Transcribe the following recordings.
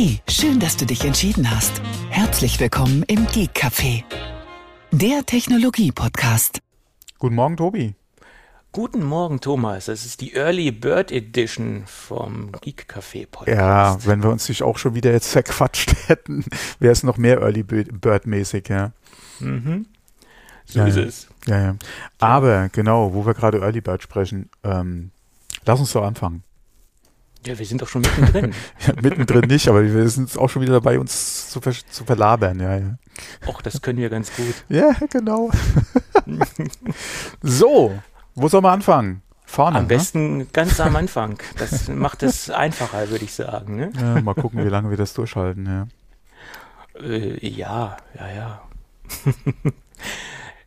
Hey, schön, dass du dich entschieden hast. Herzlich willkommen im Geek Café, der Technologie-Podcast. Guten Morgen, Tobi. Guten Morgen, Thomas. Das ist die Early Bird Edition vom Geek Café Podcast. Ja, wenn wir uns nicht auch schon wieder jetzt verquatscht hätten, wäre es noch mehr Early Bird mäßig, ja. Mhm. So ja, ist es. Ja, ja. Aber genau, wo wir gerade Early Bird sprechen, ähm, lass uns doch anfangen. Ja, wir sind doch schon mittendrin. Ja, mittendrin nicht, aber wir sind auch schon wieder dabei, uns zu, ver zu verlabern, ja, ja. Och, das können wir ganz gut. Ja, genau. so, wo soll man anfangen? Vorne. Am ne? besten ganz am Anfang. Das macht es einfacher, würde ich sagen. Ne? Ja, mal gucken, wie lange wir das durchhalten, ja. Äh, ja, ja, ja.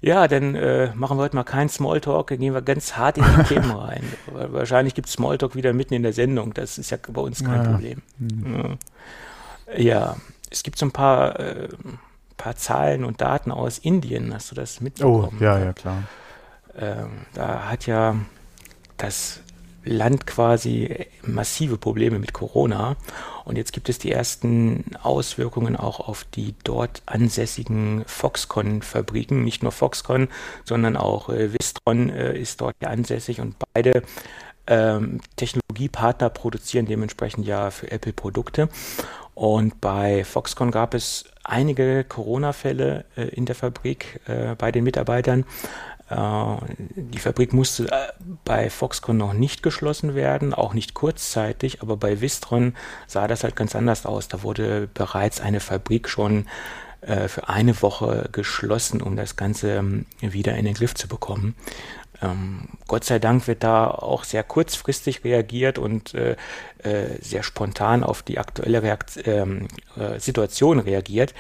ja, dann äh, machen wir heute mal keinen Smalltalk, dann gehen wir ganz hart in die Themen rein. Weil Wahrscheinlich gibt es Smalltalk wieder mitten in der Sendung, das ist ja bei uns kein Ja. Problem. Hm. Ja. es gibt so ein paar, äh, paar Zahlen und Daten aus Indien, hast du das Oh, mitbekommen? ja, ja, klar. Ähm, da hat ja das Land quasi massive Probleme mit Corona. Und jetzt gibt es die ersten Auswirkungen auch auf die dort ansässigen Foxconn-Fabriken. Nicht nur Foxconn, sondern auch äh, Wistron äh, ist dort ja ansässig und beide ähm, Technologiepartner produzieren dementsprechend ja für Apple Produkte. Und bei Foxconn gab es einige Corona-Fälle äh, in der Fabrik äh, bei den Mitarbeitern. Äh, Die Fabrik musste äh, bei Foxconn noch nicht geschlossen werden, auch nicht kurzzeitig, aber bei Wistron sah das halt ganz anders aus. Da wurde bereits eine Fabrik schon äh, für eine Woche geschlossen, um das Ganze ähm, wieder in den Griff zu bekommen. Ähm, Gott sei Dank wird da auch sehr kurzfristig reagiert und äh, äh, sehr spontan auf die aktuelle Reakt ähm, äh, Situation reagiert.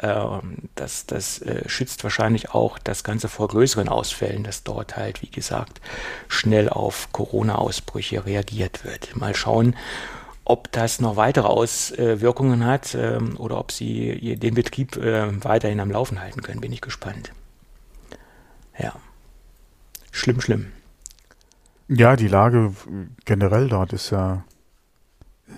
Ähm, das das äh, schützt wahrscheinlich auch das Ganze vor größeren Ausfällen, dass dort halt, wie gesagt, schnell auf Corona-Ausbrüche reagiert wird. Mal schauen, ob das noch weitere Auswirkungen hat ähm, oder ob sie den Betrieb äh, weiterhin am Laufen halten können, bin ich gespannt. Ja. Schlimm, schlimm. Ja, die Lage generell dort ist ja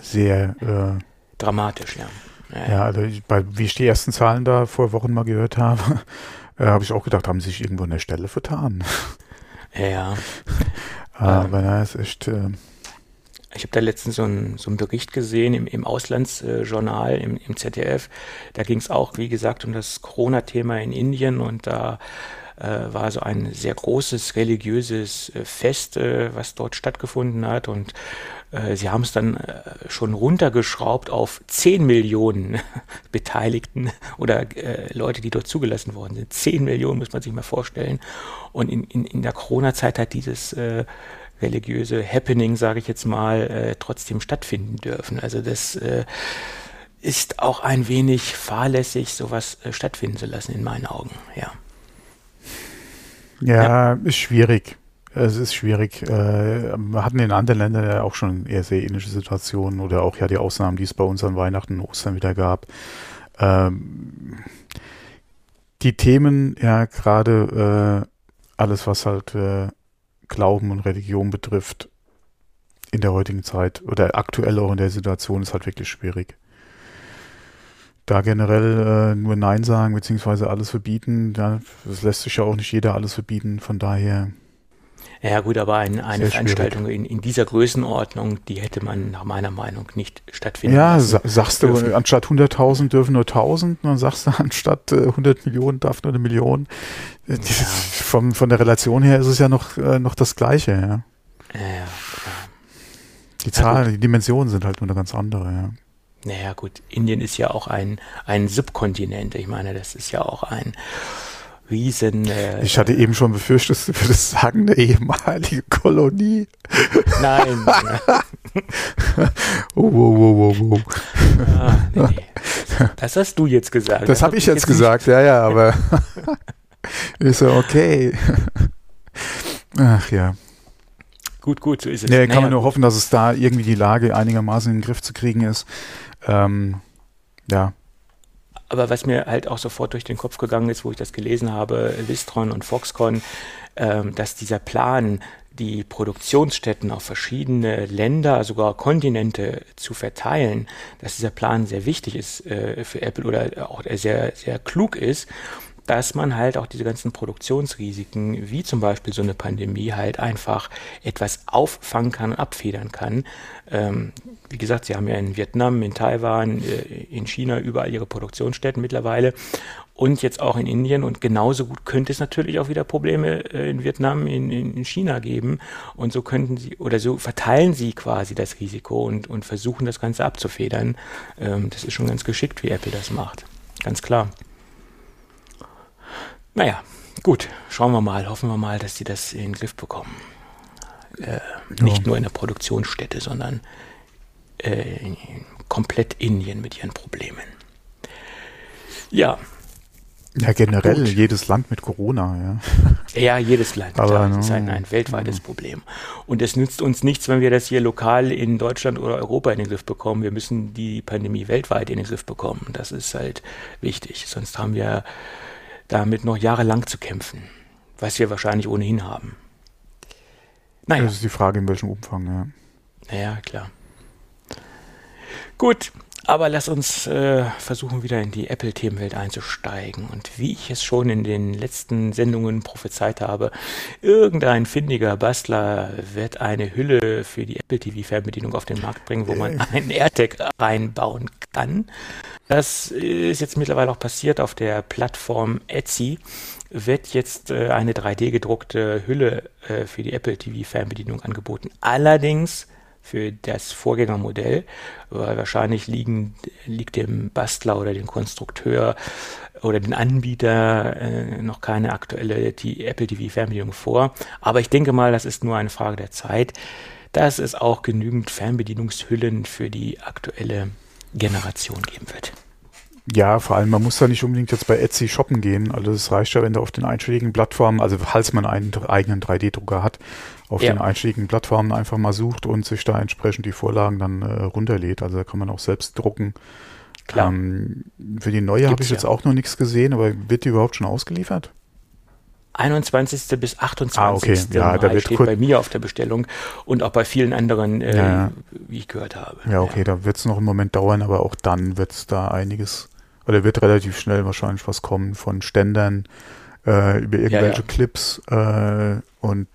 sehr, äh, Dramatisch, ja. Ja, ja, also ich, bei, wie ich die ersten Zahlen da vor Wochen mal gehört habe, äh, habe ich auch gedacht, haben sie sich irgendwo an der Stelle vertan. ja. ja. Aber na, ist echt, äh, Ich habe da letztens so einen, so einen Bericht gesehen im, im Auslandsjournal, im, im ZDF. Da ging es auch, wie gesagt, um das Corona-Thema in Indien und da äh, war so ein sehr großes religiöses äh, Fest, äh, was dort stattgefunden hat und äh, sie haben es dann äh, schon runtergeschraubt auf 10 Millionen Beteiligten oder äh, Leute, die dort zugelassen worden sind. 10 Millionen muss man sich mal vorstellen. Und in, in, in der Corona-Zeit hat dieses äh, religiöse Happening, sage ich jetzt mal, äh, trotzdem stattfinden dürfen. Also das äh, ist auch ein wenig fahrlässig, sowas äh, stattfinden zu lassen, in meinen Augen. Ja. Ja, ist schwierig. Es ist schwierig. Äh, wir hatten in anderen Ländern ja auch schon eher sehr ähnliche Situationen oder auch ja die Ausnahmen, die es bei uns an Weihnachten und Ostern wieder gab. Ähm, die Themen, ja, gerade äh, alles, was halt äh, Glauben und Religion betrifft, in der heutigen Zeit oder aktuell auch in der Situation, ist halt wirklich schwierig. Da generell äh, nur Nein sagen, beziehungsweise alles verbieten, ja, das lässt sich ja auch nicht jeder alles verbieten, von daher. Ja gut, aber ein, eine Veranstaltung in, in dieser Größenordnung, die hätte man nach meiner Meinung nicht stattfinden Ja, lassen. sa sagst du, dürfen. anstatt 100.000 dürfen nur 1.000, und dann sagst du, anstatt äh, 100 Millionen darf nur eine Million. Äh, das- Vom, von der Relation her ist es ja noch, äh, noch das Gleiche, ja. Ja, ja, Die Zahlen, die Dimensionen sind halt nur eine ganz andere, ja. Naja, gut, Indien ist ja auch ein, ein Subkontinent. Ich meine, das ist ja auch ein riesen... Äh, Ich hatte eben schon befürchtet, du würdest sagen, eine ehemalige Kolonie. nein, Oh, wow, wow, wow, wow. ah, nee, nee. Das hast du jetzt gesagt. Das hab habe ich jetzt gesagt, ja, ja, aber ist so, okay. Ach ja. Gut, gut, so ist es. Nee, kann Naja, man nur hoffen, dass es da irgendwie die Lage einigermaßen in den Griff zu kriegen ist. Ähm, ja, Aber was mir halt auch sofort durch den Kopf gegangen ist, wo ich das gelesen habe, Wistron und Foxconn, ähm, dass dieser Plan die Produktionsstätten auf verschiedene Länder, sogar Kontinente zu verteilen, dass dieser Plan sehr wichtig ist äh, für Apple oder auch sehr, sehr klug ist dass man halt auch diese ganzen Produktionsrisiken, wie zum Beispiel so eine Pandemie, halt einfach etwas auffangen kann und abfedern kann. Ähm, wie gesagt, sie haben ja in Vietnam, in Taiwan, äh, in China überall ihre Produktionsstätten mittlerweile und jetzt auch in Indien. Und genauso gut könnte es natürlich auch wieder Probleme äh, in Vietnam, in, in, China geben. Und so könnten sie oder so verteilen sie quasi das Risiko und, und versuchen das Ganze abzufedern. Ähm, das ist schon ganz geschickt, wie Apple das macht. Ganz klar. Naja, gut, schauen wir mal, hoffen wir mal, dass sie das in den Griff bekommen. Äh, ja. Nicht nur in der Produktionsstätte, sondern äh, komplett Indien mit ihren Problemen. Ja. Ja, generell gut. jedes Land mit Corona, ja. Ja, jedes Land. Aber, klar, das ist ein, ein weltweites ja. Problem. Und es nützt uns nichts, wenn wir das hier lokal in Deutschland oder Europa in den Griff bekommen. Wir müssen die Pandemie weltweit in den Griff bekommen. Das ist halt wichtig. Sonst haben wir damit noch jahrelang zu kämpfen, was wir wahrscheinlich ohnehin haben. Naja. Das ist die Frage, in welchem Umfang, ja. Naja, klar. Gut, aber lass uns äh, versuchen, wieder in die Apple-Themenwelt einzusteigen. Und wie ich es schon in den letzten Sendungen prophezeit habe, irgendein findiger Bastler wird eine Hülle für die Apple TV-Fernbedienung auf den Markt bringen, wo man einen AirTag reinbauen kann. Das ist jetzt mittlerweile auch passiert auf der Plattform Etsy wird jetzt äh, eine 3D gedruckte Hülle äh, für die Apple TV Fernbedienung angeboten. Allerdings für das Vorgängermodell, weil wahrscheinlich liegen, liegt dem Bastler oder dem Konstrukteur oder den Anbieter äh, noch keine aktuelle die Apple TV Fernbedienung vor. Aber ich denke mal, das ist nur eine Frage der Zeit, dass es auch genügend Fernbedienungshüllen für die aktuelle Generation geben wird. Ja, vor allem, man muss da nicht unbedingt jetzt bei Etsy shoppen gehen. Also es reicht ja, wenn du auf den einschlägigen Plattformen, also falls man einen eigenen 3D-Drucker hat, auf ja. den einschlägigen Plattformen einfach mal sucht und sich da entsprechend die Vorlagen dann äh, runterlädt. Also da kann man auch selbst drucken. Klar. Ähm, für die neue habe ich ja. jetzt auch noch nichts gesehen, aber wird die überhaupt schon ausgeliefert? 21. bis 28. Ah, okay. ja, da wird steht bei mir auf der Bestellung und auch bei vielen anderen, äh, ja. wie ich gehört habe. Ja, okay, ja. da wird es noch einen Moment dauern, aber auch dann wird es da einiges, oder wird relativ schnell wahrscheinlich was kommen von Ständern äh, über irgendwelche ja, Clips äh, und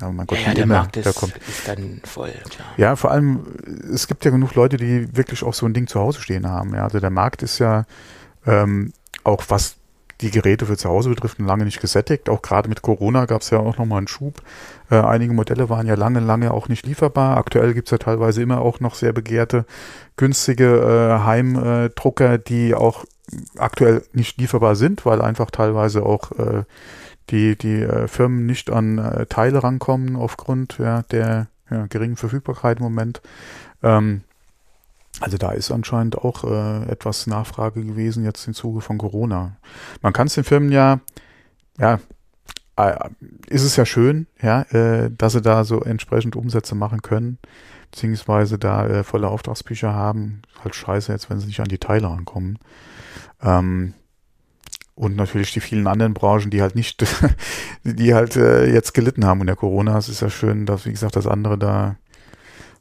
ja, mein Gott, ja, der immer, Markt ist, kommt. ist dann voll, klar. Ja, vor allem, es gibt ja genug Leute, die wirklich auch so ein Ding zu Hause stehen haben. Ja, also der Markt ist ja ähm, auch was die Geräte für zu Hause betrifft, lange nicht gesättigt. Auch gerade mit Corona gab es ja auch nochmal einen Schub. Äh, einige Modelle waren ja lange, lange auch nicht lieferbar. Aktuell gibt es ja teilweise immer auch noch sehr begehrte, günstige äh, Heimdrucker, die auch aktuell nicht lieferbar sind, weil einfach teilweise auch äh, die, die äh, Firmen nicht an äh, Teile rankommen aufgrund ja, der ja, geringen Verfügbarkeit im Moment. Ähm, also da ist anscheinend auch äh, etwas Nachfrage gewesen jetzt im Zuge von Corona. Man kann es den Firmen ja, ja, äh, ist es ja schön, ja, äh, dass sie da so entsprechend Umsätze machen können, beziehungsweise da äh, volle Auftragsbücher haben. Halt scheiße jetzt, wenn sie nicht an die Teile rankommen. Ähm, und natürlich die vielen anderen Branchen, die halt nicht, die halt äh, jetzt gelitten haben in der Corona. Es ist ja schön, dass, wie gesagt, das andere da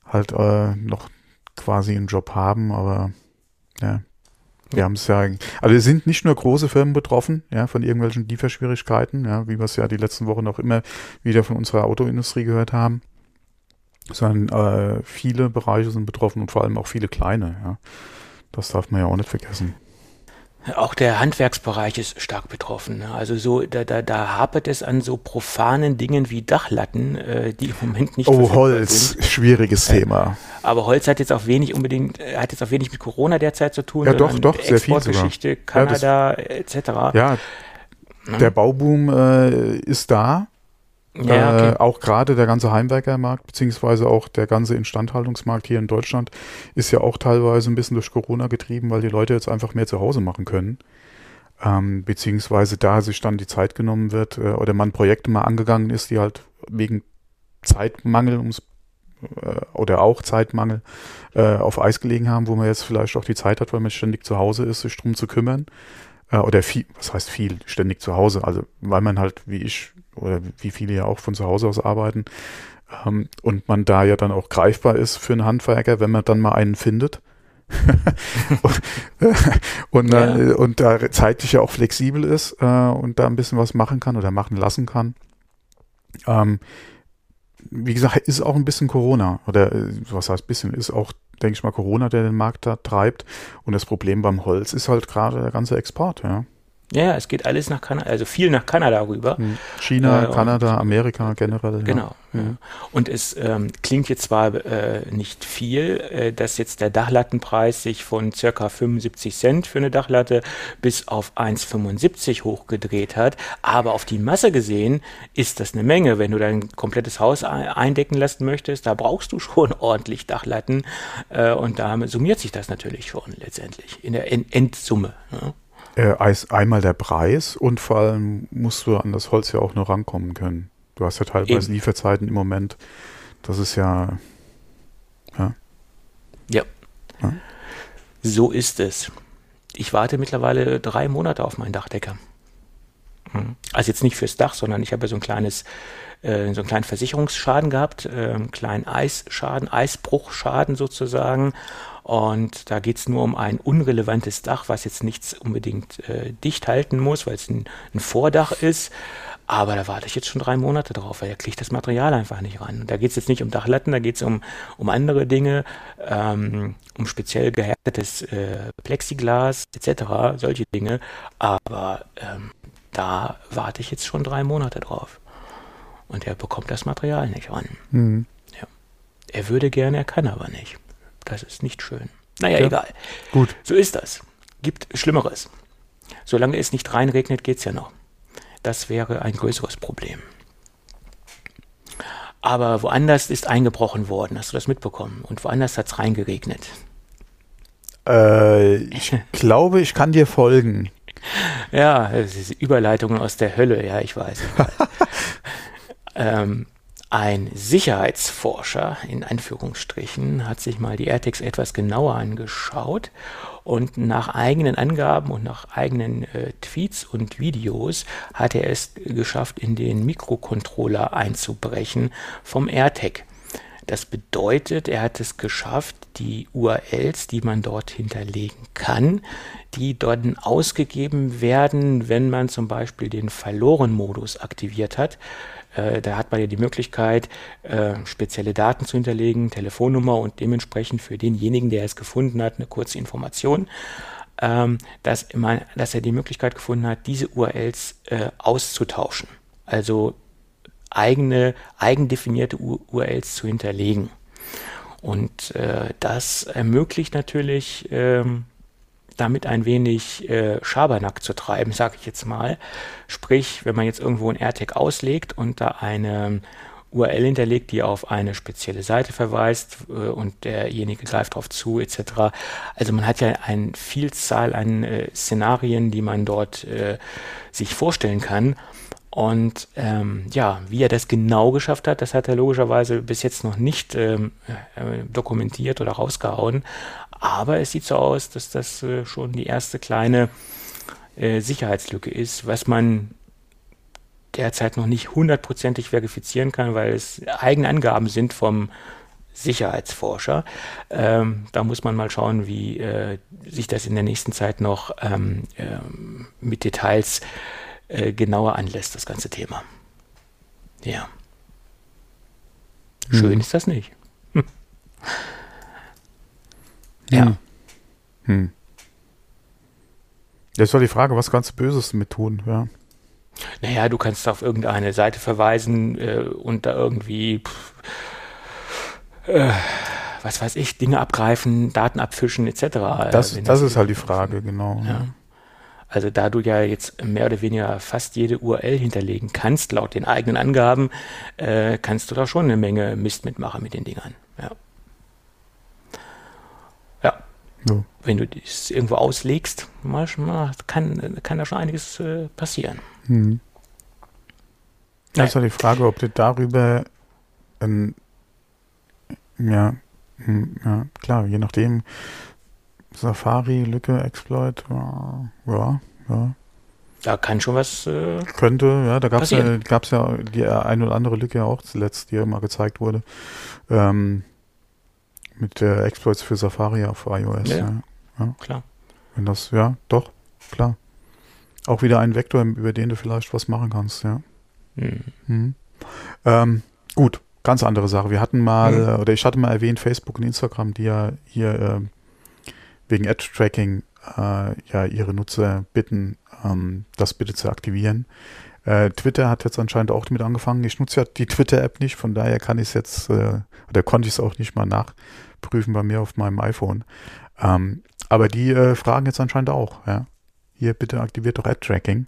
halt äh, noch quasi einen Job haben, aber ja, wir haben es ja, also es sind nicht nur große Firmen betroffen, ja, von irgendwelchen Lieferschwierigkeiten, ja, wie wir es ja die letzten Wochen auch immer wieder von unserer Autoindustrie gehört haben, sondern äh, viele Bereiche sind betroffen und vor allem auch viele kleine, ja. Das darf man ja auch nicht vergessen. Auch der Handwerksbereich ist stark betroffen. Ne? Also so, da, da, da hapert es an so profanen Dingen wie Dachlatten, äh, die im Moment nicht. Oh, Holz, sind. schwieriges äh, Thema. Aber Holz hat jetzt auch wenig unbedingt, äh, hat jetzt auch wenig mit Corona derzeit zu tun. Ja, doch, doch, sehr viel sogar. Kanada, ja, etc. Ja, hm? der Bauboom äh, ist da. Ja, okay. äh, auch gerade der ganze Heimwerkermarkt, beziehungsweise auch der ganze Instandhaltungsmarkt hier in Deutschland ist ja auch teilweise ein bisschen durch Corona getrieben, weil die Leute jetzt einfach mehr zu Hause machen können. Ähm, beziehungsweise da sich dann die Zeit genommen wird äh, oder man Projekte mal angegangen ist, die halt wegen Zeitmangel ums äh, oder auch Zeitmangel äh, auf Eis gelegen haben, wo man jetzt vielleicht auch die Zeit hat, weil man ständig zu Hause ist, sich drum zu kümmern. Äh, oder viel, was heißt viel, ständig zu Hause. Also weil man halt, wie ich, oder wie viele ja auch von zu Hause aus arbeiten, ähm, und man da ja dann auch greifbar ist für einen Handwerker, wenn man dann mal einen findet. und, und, ja. äh, und, da zeitlich ja auch flexibel ist äh, und da ein bisschen was machen kann oder machen lassen kann. Ähm, wie gesagt, ist auch ein bisschen Corona oder äh, was heißt bisschen, ist auch, denke ich mal, Corona, der den Markt da treibt. Und das Problem beim Holz ist halt gerade der ganze Export, ja. Ja, es geht alles nach Kanada, also viel nach Kanada rüber. Hm. China, äh, Kanada, Amerika generell. Genau. Ja. Ja. Und es ähm, klingt jetzt zwar äh, nicht viel, äh, dass jetzt der Dachlattenpreis sich von circa 75 Cent für eine Dachlatte bis auf 1,75 hochgedreht hat, aber auf die Masse gesehen ist das eine Menge. Wenn du dein komplettes Haus eindecken lassen möchtest, da brauchst du schon ordentlich Dachlatten äh, und da summiert sich das natürlich schon letztendlich in der Endsumme. Ja. Äh, einmal der Preis und vor allem musst du an das Holz ja auch nur rankommen können. Du hast ja teilweise Eben. Lieferzeiten im Moment. Das ist ja. Ja. ja. ja. So ist es. Ich warte mittlerweile drei Monate auf meinen Dachdecker. Hm. Also jetzt nicht fürs Dach, sondern ich habe ja so ein kleines, äh, so einen kleinen Versicherungsschaden gehabt, äh, einen kleinen Eisschaden, Eisbruchschaden sozusagen. Und da geht es nur um ein unrelevantes Dach, was jetzt nichts unbedingt äh, dicht halten muss, weil es ein, ein, Vordach ist. Aber da warte ich jetzt schon drei Monate drauf, weil da kriegt das Material einfach nicht ran. Und da geht es jetzt nicht um Dachlatten, da geht es um, um andere Dinge, ähm, um speziell gehärtetes äh, Plexiglas etc., solche Dinge. Aber ähm, da warte ich jetzt schon drei Monate drauf. Und er bekommt das Material nicht ran. Mhm. Ja. Er würde gerne, er kann aber nicht. Das ist nicht schön. Naja, ja. egal. Gut. So ist das. Gibt Schlimmeres. Solange es nicht reinregnet, geht es ja noch. Das wäre ein größeres Problem. Aber woanders ist eingebrochen worden. Hast du das mitbekommen? Und woanders hat es reingeregnet. Äh, ich glaube, ich kann dir folgen. Ja, ist Überleitungen aus der Hölle. Ja, ich weiß. Ich weiß. ähm, ein Sicherheitsforscher in Anführungsstrichen hat sich mal die AirTags etwas genauer angeschaut und nach eigenen Angaben und nach eigenen äh, Tweets und Videos hat er es geschafft, in den Mikrocontroller einzubrechen vom AirTag. Das bedeutet, er hat es geschafft, die URLs, die man dort hinterlegen kann, die dort ausgegeben werden, wenn man zum Beispiel den Verloren-Modus aktiviert hat, äh, da hat man ja die Möglichkeit, äh, spezielle Daten zu hinterlegen, Telefonnummer und dementsprechend für denjenigen, der es gefunden hat, eine kurze Information, ähm, dass, man, dass er die Möglichkeit gefunden hat, diese URLs äh, auszutauschen. Also eigene, eigendefinierte URLs zu hinterlegen. Und das ermöglicht natürlich ähm, damit ein wenig äh, Schabernack zu treiben, sage ich jetzt mal. Sprich, wenn man jetzt irgendwo ein AirTag auslegt und da eine URL hinterlegt, die auf eine spezielle Seite verweist äh, und derjenige greift darauf zu, etc. Also man hat ja eine Vielzahl an äh, Szenarien, die man dort äh, sich vorstellen kann. Und ähm, ja, wie er das genau geschafft hat, das hat er logischerweise bis jetzt noch nicht ähm, äh, dokumentiert oder rausgehauen. Aber es sieht so aus, dass das äh, schon die erste kleine äh, Sicherheitslücke ist, was man derzeit noch nicht hundertprozentig verifizieren kann, weil es eigene Angaben sind vom Sicherheitsforscher. Ähm, da muss man mal schauen, wie äh, sich das in der nächsten Zeit noch ähm, äh, mit Details äh, genauer anlässt, das ganze Thema. Ja. Schön hm. ist das nicht. Hm. Ja. Hm. hm. Jetzt war die Frage, was kannst du Böses mit tun, ja. Naja, du kannst auf irgendeine Seite verweisen äh, und da irgendwie, pff, äh, was weiß ich, Dinge abgreifen, Daten abfischen etc. Das, das ist halt die Frage, genau. Ja. Ja. Also da du ja jetzt mehr oder weniger fast jede URL hinterlegen kannst, laut den eigenen Angaben, äh, kannst du da schon eine Menge Mist mitmachen mit den Dingern. Ja. Ja. Wenn du das irgendwo auslegst, kann, kann da schon einiges äh, passieren. Das ist ja die Frage, ob du darüber ein, ja, hm, ja, klar, je nachdem, Safari, Lücke, Exploit, ja, ja. da kann schon was. Äh, Könnte, ja, da gab es ja, gab's ja die ein oder andere Lücke auch zuletzt, die ja mal gezeigt wurde. Ähm, mit äh, Exploits für Safari auf iOS. Ja, ja. ja. klar. Wenn das, ja, doch, klar. Auch wieder ein Vektor, über den du vielleicht was machen kannst, ja. Mhm. Mhm. Ähm, gut, ganz andere Sache. Wir hatten mal, mhm. oder ich hatte mal erwähnt, Facebook und Instagram, die ja hier äh, wegen Ad-Tracking äh, ja ihre Nutzer bitten, ähm, das bitte zu aktivieren. Äh, Twitter hat jetzt anscheinend auch damit angefangen. Ich nutze ja die Twitter-App nicht, von daher kann ich es jetzt, äh, oder konnte ich es auch nicht mal nachprüfen bei mir auf meinem iPhone. Ähm, aber die äh, fragen jetzt anscheinend auch, ja. Hier bitte aktiviert doch Ad-Tracking.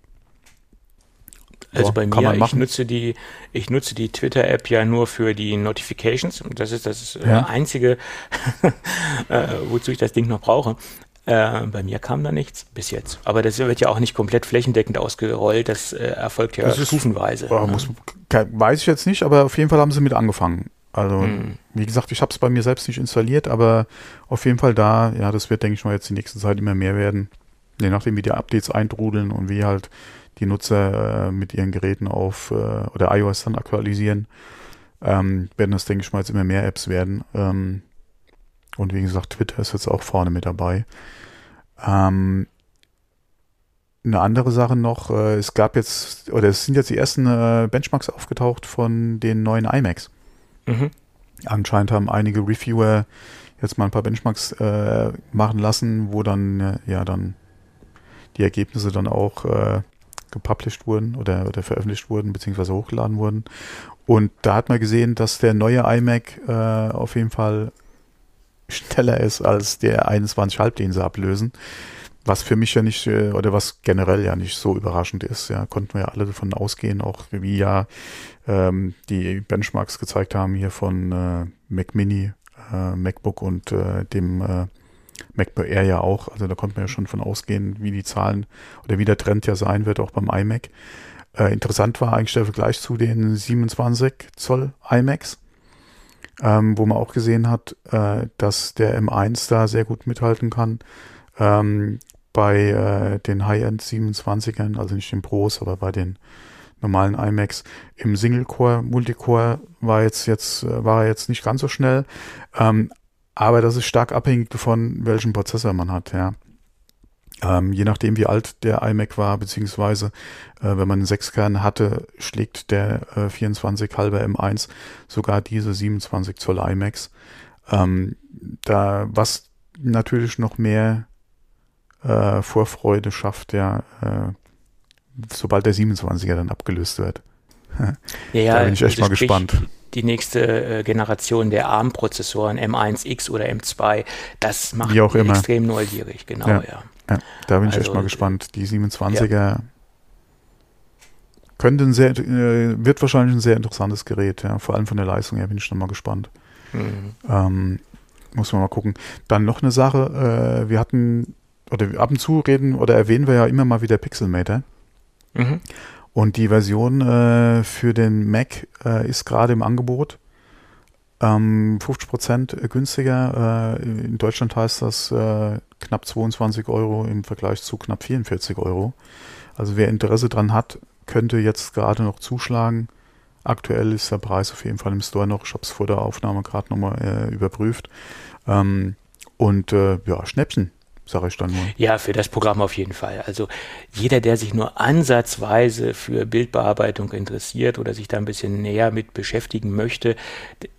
Also bei mir, ich nutze die, ich nutze die Twitter-App ja nur für die Notifications. Das ist das äh, ja. einzige, äh, wozu ich das Ding noch brauche. Äh, bei mir kam da nichts bis jetzt. Aber das wird ja auch nicht komplett flächendeckend ausgerollt. Das äh, erfolgt ja das stufenweise. Ist, ne? muss, weiß ich jetzt nicht, aber auf jeden Fall haben sie mit angefangen. Also, hm. wie gesagt, ich habe es bei mir selbst nicht installiert, aber auf jeden Fall da, ja, das wird, denke ich mal, jetzt die nächste Zeit immer mehr werden. Je nachdem, wie die Updates eintrudeln und wie halt die Nutzer äh, mit ihren Geräten auf äh, oder iOS dann aktualisieren, ähm, werden das, denke ich mal, jetzt immer mehr Apps werden. Ähm, und wie gesagt, Twitter ist jetzt auch vorne mit dabei. Ähm, eine andere Sache noch, äh, es gab jetzt, oder es sind jetzt die ersten äh, Benchmarks aufgetaucht von den neuen iMacs. Mhm. Anscheinend haben einige Reviewer jetzt mal ein paar Benchmarks äh, machen lassen, wo dann, äh, ja, dann die Ergebnisse dann auch äh, gepublished wurden oder, oder veröffentlicht wurden, beziehungsweise hochgeladen wurden. Und da hat man gesehen, dass der neue iMac äh, auf jeden Fall schneller ist als der 21,5, den sie ablösen. Was für mich ja nicht, äh, oder was generell ja nicht so überraschend ist, ja, konnten wir ja alle davon ausgehen, auch wie ja ähm, die Benchmarks gezeigt haben hier von äh, Mac Mini, äh, MacBook und äh, dem äh, MacBook Air ja auch. Also da konnte man ja schon von ausgehen, wie die Zahlen oder wie der Trend ja sein wird, auch beim iMac. Äh, interessant war eigentlich der Vergleich zu den 27 Zoll iMacs ähm, wo man auch gesehen hat, äh, dass der M1 da sehr gut mithalten kann. Ähm, bei äh, den High-End 27ern, also nicht den Pros, aber bei den normalen iMacs im Single-Core, Multicore war jetzt jetzt äh, war er jetzt nicht ganz so schnell, ähm, aber das ist stark abhängig davon, welchen Prozessor man hat, ja. Ähm, je nachdem, wie alt der iMac war, beziehungsweise äh, wenn man einen 6-Kern hatte, schlägt der äh, 24 halber M1 sogar diese 27 Zoll iMacs. Ähm, da, was natürlich noch mehr äh, Vorfreude schafft, ja, äh, sobald der 27er dann abgelöst wird. ja, ja, da bin ich echt mal gespannt die nächste äh, Generation der ARM-Prozessoren, M1X oder M2, das macht mich extrem neugierig, genau, ja. ja. Ja, da bin ich also, echt mal gespannt. Die 27er ja. könnte ein sehr, äh, wird wahrscheinlich ein sehr interessantes Gerät, ja. Vor allem von der Leistung her bin ich schon mal gespannt. Mhm. Ähm, muss man mal gucken. Dann noch eine Sache, äh, wir hatten, oder ab und zu reden oder erwähnen wir ja immer mal wieder Pixelmator. Mhm. Und die Version äh, für den Mac äh, ist gerade im Angebot. Ähm, 50% günstiger. Äh, in Deutschland heißt das äh, knapp 22 Euro im Vergleich zu knapp 44 Euro. Also wer Interesse dran hat, könnte jetzt gerade noch zuschlagen. Aktuell ist der Preis auf jeden Fall im Store noch. Ich habe es vor der Aufnahme gerade nochmal äh, überprüft. Ähm, und äh, ja, Schnäppchen, sage ich dann nur. Ja, für das Programm auf jeden Fall. Also jeder, der sich nur ansatzweise für Bildbearbeitung interessiert oder sich da ein bisschen näher mit beschäftigen möchte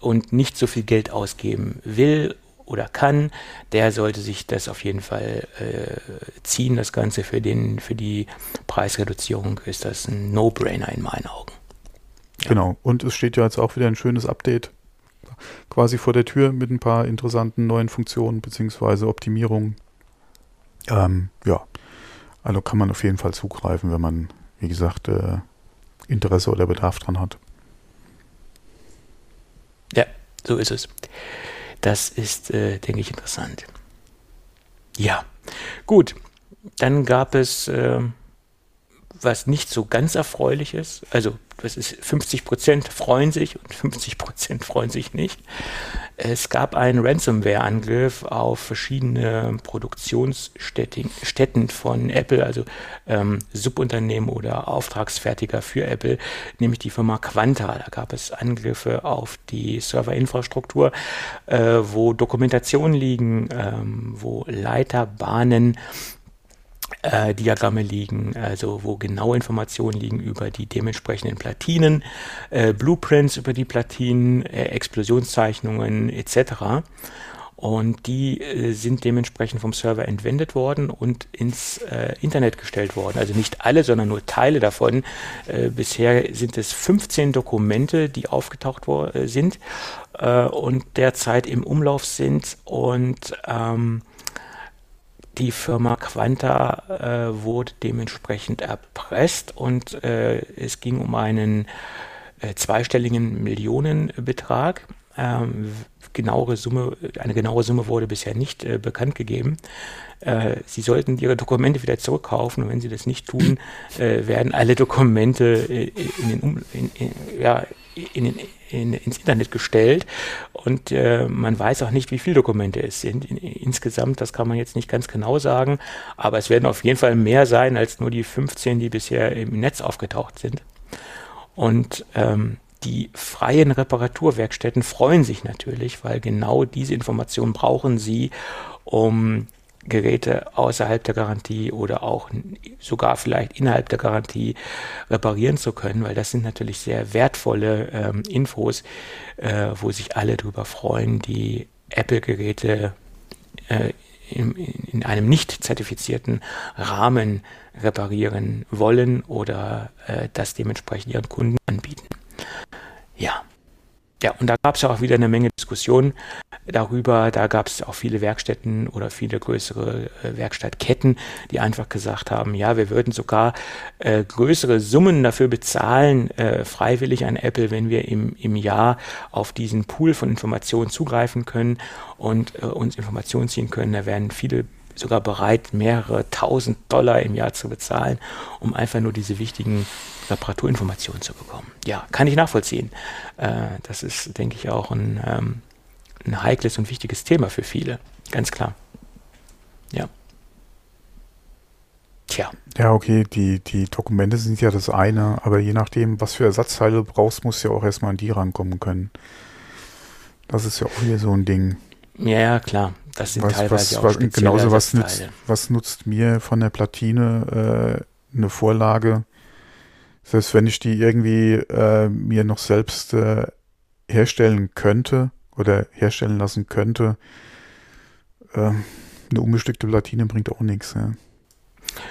und nicht so viel Geld ausgeben will oder kann, der sollte sich das auf jeden Fall äh, ziehen. Das Ganze für, den, für die Preisreduzierung ist das ein No-Brainer in meinen Augen. Ja. Genau, und es steht ja jetzt auch wieder ein schönes Update quasi vor der Tür mit ein paar interessanten neuen Funktionen bzw. Optimierungen. Ähm, ja, also kann man auf jeden Fall zugreifen, wenn man, wie gesagt, äh, Interesse oder Bedarf dran hat. Ja, so ist es. Das ist, äh, denke ich, interessant. Ja, gut. Dann gab es äh, was nicht so ganz erfreulich ist. Also das ist 50 Prozent freuen sich und 50 Prozent freuen sich nicht. Es gab einen Ransomware-Angriff auf verschiedene Produktionsstätten von Apple, also ähm, Subunternehmen oder Auftragsfertiger für Apple, nämlich die Firma Quanta. Da gab es Angriffe auf die Serverinfrastruktur, äh, wo Dokumentationen liegen, ähm, wo Leiterbahnen äh, Diagramme liegen, also wo genaue Informationen liegen über die dementsprechenden Platinen, äh, Blueprints über die Platinen, äh, Explosionszeichnungen etc. Und die äh, sind dementsprechend vom Server entwendet worden und ins äh, Internet gestellt worden. Also nicht alle, sondern nur Teile davon. Äh, bisher sind es 15 Dokumente, die aufgetaucht sind und derzeit im Umlauf sind. Und ähm, die Firma Quanta äh, wurde dementsprechend erpresst und äh, es ging um einen äh, zweistelligen Millionenbetrag. Ähm, genauere Summe, eine genauere Summe wurde bisher nicht äh, bekannt gegeben. Äh, Sie sollten Ihre Dokumente wieder zurückkaufen und wenn Sie das nicht tun, äh, werden alle Dokumente in den, in, in, ja, in den in, ins Internet gestellt und äh, man weiß auch nicht, wie viele Dokumente es sind. In, insgesamt, das kann man jetzt nicht ganz genau sagen, aber es werden auf jeden Fall mehr sein als nur die 15, die bisher im Netz aufgetaucht sind. Und ähm, die freien Reparaturwerkstätten freuen sich natürlich, weil genau diese Informationen brauchen sie, um Geräte außerhalb der Garantie oder auch sogar vielleicht innerhalb der Garantie reparieren zu können, weil das sind natürlich sehr wertvolle ähm, Infos, äh, wo sich alle darüber freuen, die Apple-Geräte äh, in, in, einem nicht zertifizierten Rahmen reparieren wollen oder äh, das dementsprechend ihren Kunden anbieten. Ja. Ja, und da gab es ja auch wieder eine Menge Diskussionen darüber. Da gab es auch viele Werkstätten oder viele größere äh, Werkstattketten, die einfach gesagt haben, ja, wir würden sogar äh, größere Summen dafür bezahlen, äh, freiwillig an Apple, wenn wir im, im Jahr auf diesen Pool von Informationen zugreifen können und äh, uns Informationen ziehen können. Da werden viele sogar bereit, mehrere tausend Dollar im Jahr zu bezahlen, um einfach nur diese wichtigen Reparaturinformationen zu bekommen. Ja, kann ich nachvollziehen. Äh, das ist, denke ich, auch ein, ähm, ein heikles und wichtiges Thema für viele. Ganz klar. Ja. Tja. Ja, okay, die, die Dokumente sind ja das eine, aber je nachdem, was für Ersatzteile du brauchst, musst du ja auch erstmal an die rankommen können. Das ist ja auch hier so ein Ding. Ja, ja klar. Das sind was, teilweise was, auch was, Genauso, was nützt, was nutzt mir von der Platine äh, eine Vorlage, selbst wenn ich die irgendwie äh, mir noch selbst äh, herstellen könnte oder herstellen lassen könnte, äh, eine unbestückte Platine bringt auch nichts. Ja.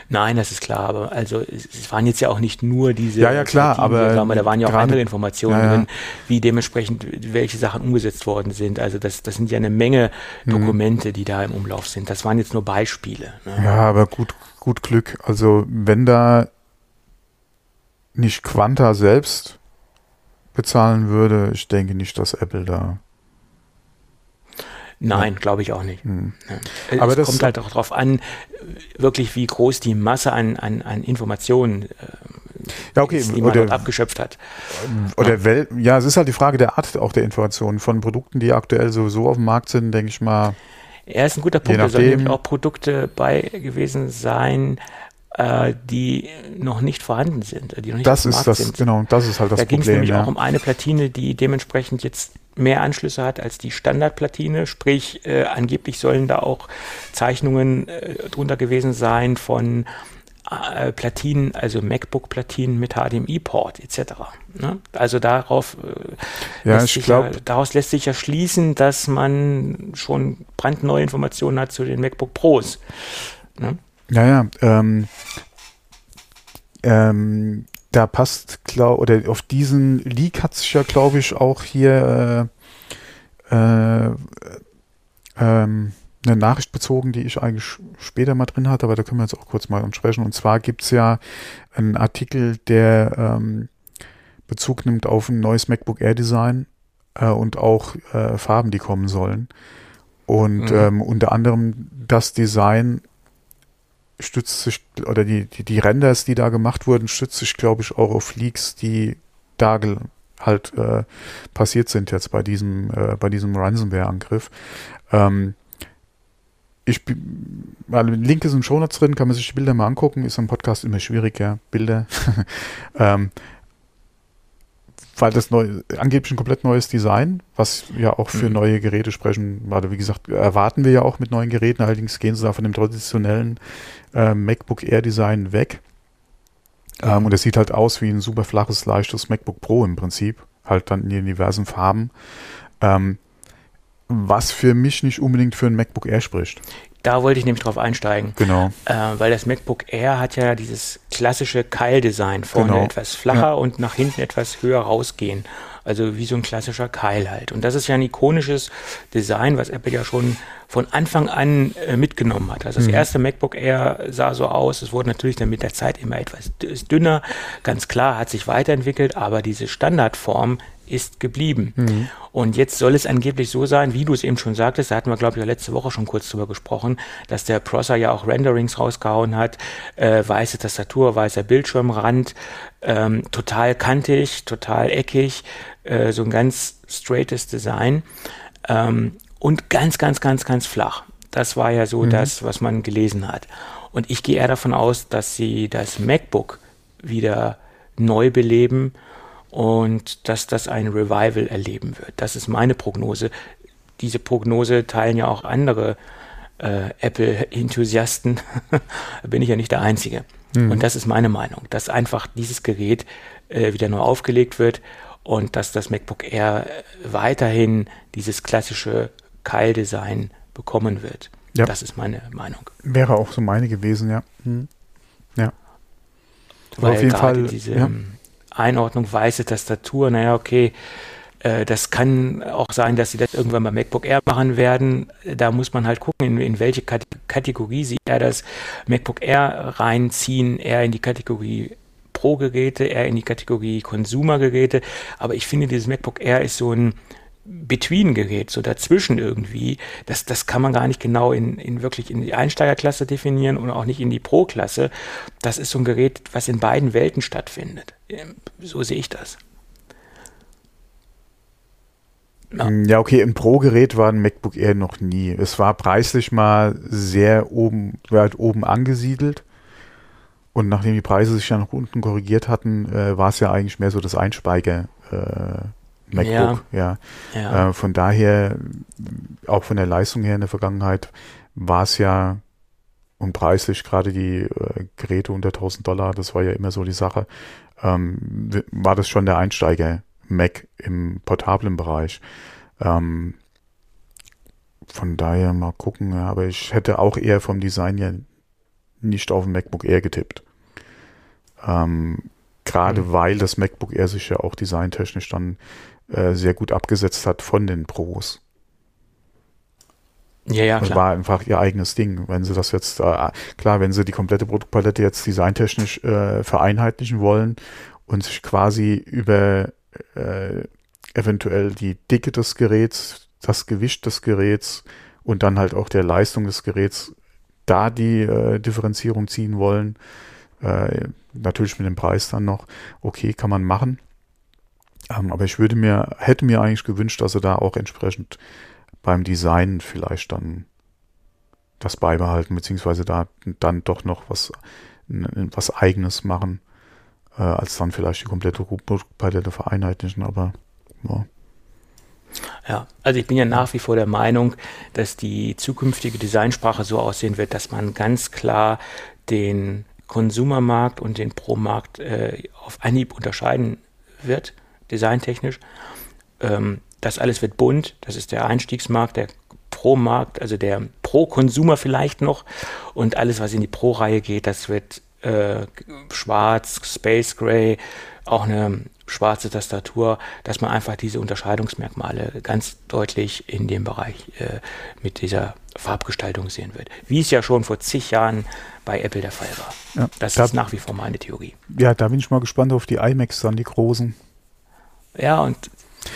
Nein, das ist klar, aber also es waren jetzt ja auch nicht nur diese Ja, ja, klar, aber da waren ja auch andere Informationen ja, drin, wie dementsprechend welche Sachen umgesetzt worden sind. Also das, das sind ja eine Menge mhm. Dokumente, die da im Umlauf sind. Das waren jetzt nur Beispiele. Ne? Ja, aber gut, gut Glück. Also wenn da nicht Quanta selbst bezahlen würde, ich denke nicht, dass Apple da. Nein, ja. glaube ich auch nicht. Hm. Ja. Aber es kommt halt auch darauf an, wirklich wie groß die Masse an, an, an Informationen äh, ja, okay. ist, die man oder, abgeschöpft hat. Oder ja. Ja, es ist halt die Frage der Art auch der Informationen. Von Produkten, die aktuell sowieso auf dem Markt sind, denke ich mal. Er ist ein guter Punkt. Da sollen nämlich auch Produkte bei gewesen sein, äh, die noch nicht vorhanden sind, die noch nicht das ist das, sind. Genau, das ist halt das da Problem. Da ging es nämlich ja. auch um eine Platine, die dementsprechend jetzt mehr Anschlüsse hat als die Standardplatine. Sprich, äh, angeblich sollen da auch Zeichnungen äh, drunter gewesen sein von äh, Platinen, also MacBook-Platinen mit HDMI-Port etc. Ne? Also darauf, äh, ja, ich glaub, ja, daraus lässt sich ja schließen, dass man schon brandneue Informationen hat zu den MacBook Pros. Ne? Naja, ähm, ähm, da passt, glaub, oder auf diesen Leak hat sich ja, glaube ich, auch hier äh, äh, ähm, eine Nachricht bezogen, die ich eigentlich später mal drin hatte, aber da können wir jetzt auch kurz mal sprechen. Und zwar gibt es ja einen Artikel, der ähm, Bezug nimmt auf ein neues MacBook Air Design äh, und auch äh, Farben, die kommen sollen. Und mhm. ähm, unter anderem das Design stützt sich, oder die, die, die Renders, die da gemacht wurden, stützt sich, glaube ich, auch auf Leaks, die da halt äh, passiert sind jetzt bei diesem, äh, bei diesem Ransomware-Angriff. Ähm, ich weil Link ist im Shownotes drin, kann man sich die Bilder mal angucken, ist im Podcast immer schwierig, ja, Bilder. ähm, weil das neu, angeblich ein komplett neues Design, was ja auch für mhm. neue Geräte sprechen, weil wie gesagt, erwarten wir ja auch mit neuen Geräten, allerdings gehen sie da von dem traditionellen äh, MacBook Air Design weg. Ähm, und es sieht halt aus wie ein super flaches, leichtes MacBook Pro im Prinzip, halt dann in diversen Farben. Ähm, was für mich nicht unbedingt für ein MacBook Air spricht. Da wollte ich nämlich drauf einsteigen. Genau. Äh, weil das MacBook Air hat ja dieses klassische Keildesign. Vorne genau. etwas flacher ja. und nach hinten etwas höher rausgehen. Also wie so ein klassischer Keil halt. Und das ist ja ein ikonisches Design, was Apple ja schon von Anfang an äh, mitgenommen hat. Also das mhm. erste MacBook Air sah so aus. Es wurde natürlich dann mit der Zeit immer etwas dünner. Ganz klar, hat sich weiterentwickelt, aber diese Standardform ist geblieben. Mhm. Und jetzt soll es angeblich so sein, wie du es eben schon sagtest, da hatten wir, glaube ich, letzte Woche schon kurz drüber gesprochen, dass der Prosser ja auch Renderings rausgehauen hat, äh, weiße Tastatur, weißer Bildschirmrand, ähm, total kantig, total eckig, äh, so ein ganz straightes Design ähm, und ganz, ganz, ganz, ganz flach. Das war ja so mhm. das, was man gelesen hat. Und ich gehe eher davon aus, dass sie das MacBook wieder neu beleben und dass das ein Revival erleben wird. Das ist meine Prognose. Diese Prognose teilen ja auch andere äh, Apple-Enthusiasten. bin ich ja nicht der Einzige. Mhm. Und das ist meine Meinung, dass einfach dieses Gerät äh, wieder neu aufgelegt wird und dass das MacBook Air weiterhin dieses klassische Keildesign bekommen wird. Ja. Das ist meine Meinung. Wäre auch so meine gewesen, ja. Mhm. Ja. Weil auf jeden Fall diese, ja. Einordnung, weiße Tastatur, naja, okay, äh, das kann auch sein, dass sie das irgendwann bei MacBook Air machen werden. Da muss man halt gucken, in, in welche Kategorie sie eher das MacBook Air reinziehen, eher in die Kategorie Pro-Geräte, eher in die Kategorie Consumer-Geräte. Aber ich finde, dieses MacBook Air ist so ein Between-Gerät, so dazwischen irgendwie, das, das kann man gar nicht genau in, in wirklich in die Einsteigerklasse definieren und auch nicht in die Pro-Klasse. Das ist so ein Gerät, was in beiden Welten stattfindet. Ähm, so sehe ich das. Ja. ja, okay, ein Pro-Gerät war ein MacBook Air noch nie. Es war preislich mal sehr oben, weit oben angesiedelt. Und nachdem die Preise sich ja nach unten korrigiert hatten, äh, war es ja eigentlich mehr so das Einspeiger, äh, MacBook, ja. ja. ja. Äh, von daher, auch von der Leistung her in der Vergangenheit, war es ja und preislich gerade die äh, Geräte unter 1000 Dollar, das war ja immer so die Sache, ähm, war das schon der Einsteiger Mac im portablen Bereich. Ähm, von daher mal gucken, aber ich hätte auch eher vom Design ja nicht auf dem MacBook Air getippt. Ähm, Gerade mhm. weil das MacBook Air sich ja auch designtechnisch dann äh, sehr gut abgesetzt hat von den Pros. Ja, ja, klar. war einfach ihr eigenes Ding. Wenn sie das jetzt, äh, klar, wenn sie die komplette Produktpalette jetzt designtechnisch äh, vereinheitlichen wollen und sich quasi über äh, eventuell die Dicke des Geräts, das Gewicht des Geräts und dann halt auch der Leistung des Geräts da die äh, Differenzierung ziehen wollen, äh, natürlich mit dem Preis dann noch, okay, kann man machen. Ähm, aber ich würde mir, hätte mir eigentlich gewünscht, dass sie da auch entsprechend beim Design vielleicht dann das beibehalten, beziehungsweise da dann doch noch was, was eigenes machen, äh, als dann vielleicht die komplette Produktpalette vereinheitlichen, aber ja. Ja, also ich bin ja nach wie vor der Meinung, dass die zukünftige Designsprache so aussehen wird, dass man ganz klar den Konsumermarkt und den Pro-Markt äh, auf Anhieb unterscheiden wird designtechnisch. Ähm, das alles wird bunt, das ist der Einstiegsmarkt, der Pro-Markt, also der Pro-Konsumer vielleicht noch. Und alles, was in die Pro-Reihe geht, das wird äh, schwarz, Space Gray, auch eine schwarze Tastatur, dass man einfach diese Unterscheidungsmerkmale ganz deutlich in dem Bereich äh, mit dieser Farbgestaltung sehen wird. Wie es ja schon vor zig Jahren bei Apple der Fall war. Ja, das da, ist nach wie vor meine Theorie. Ja, da bin ich mal gespannt auf die iMacs dann, die großen. Ja, und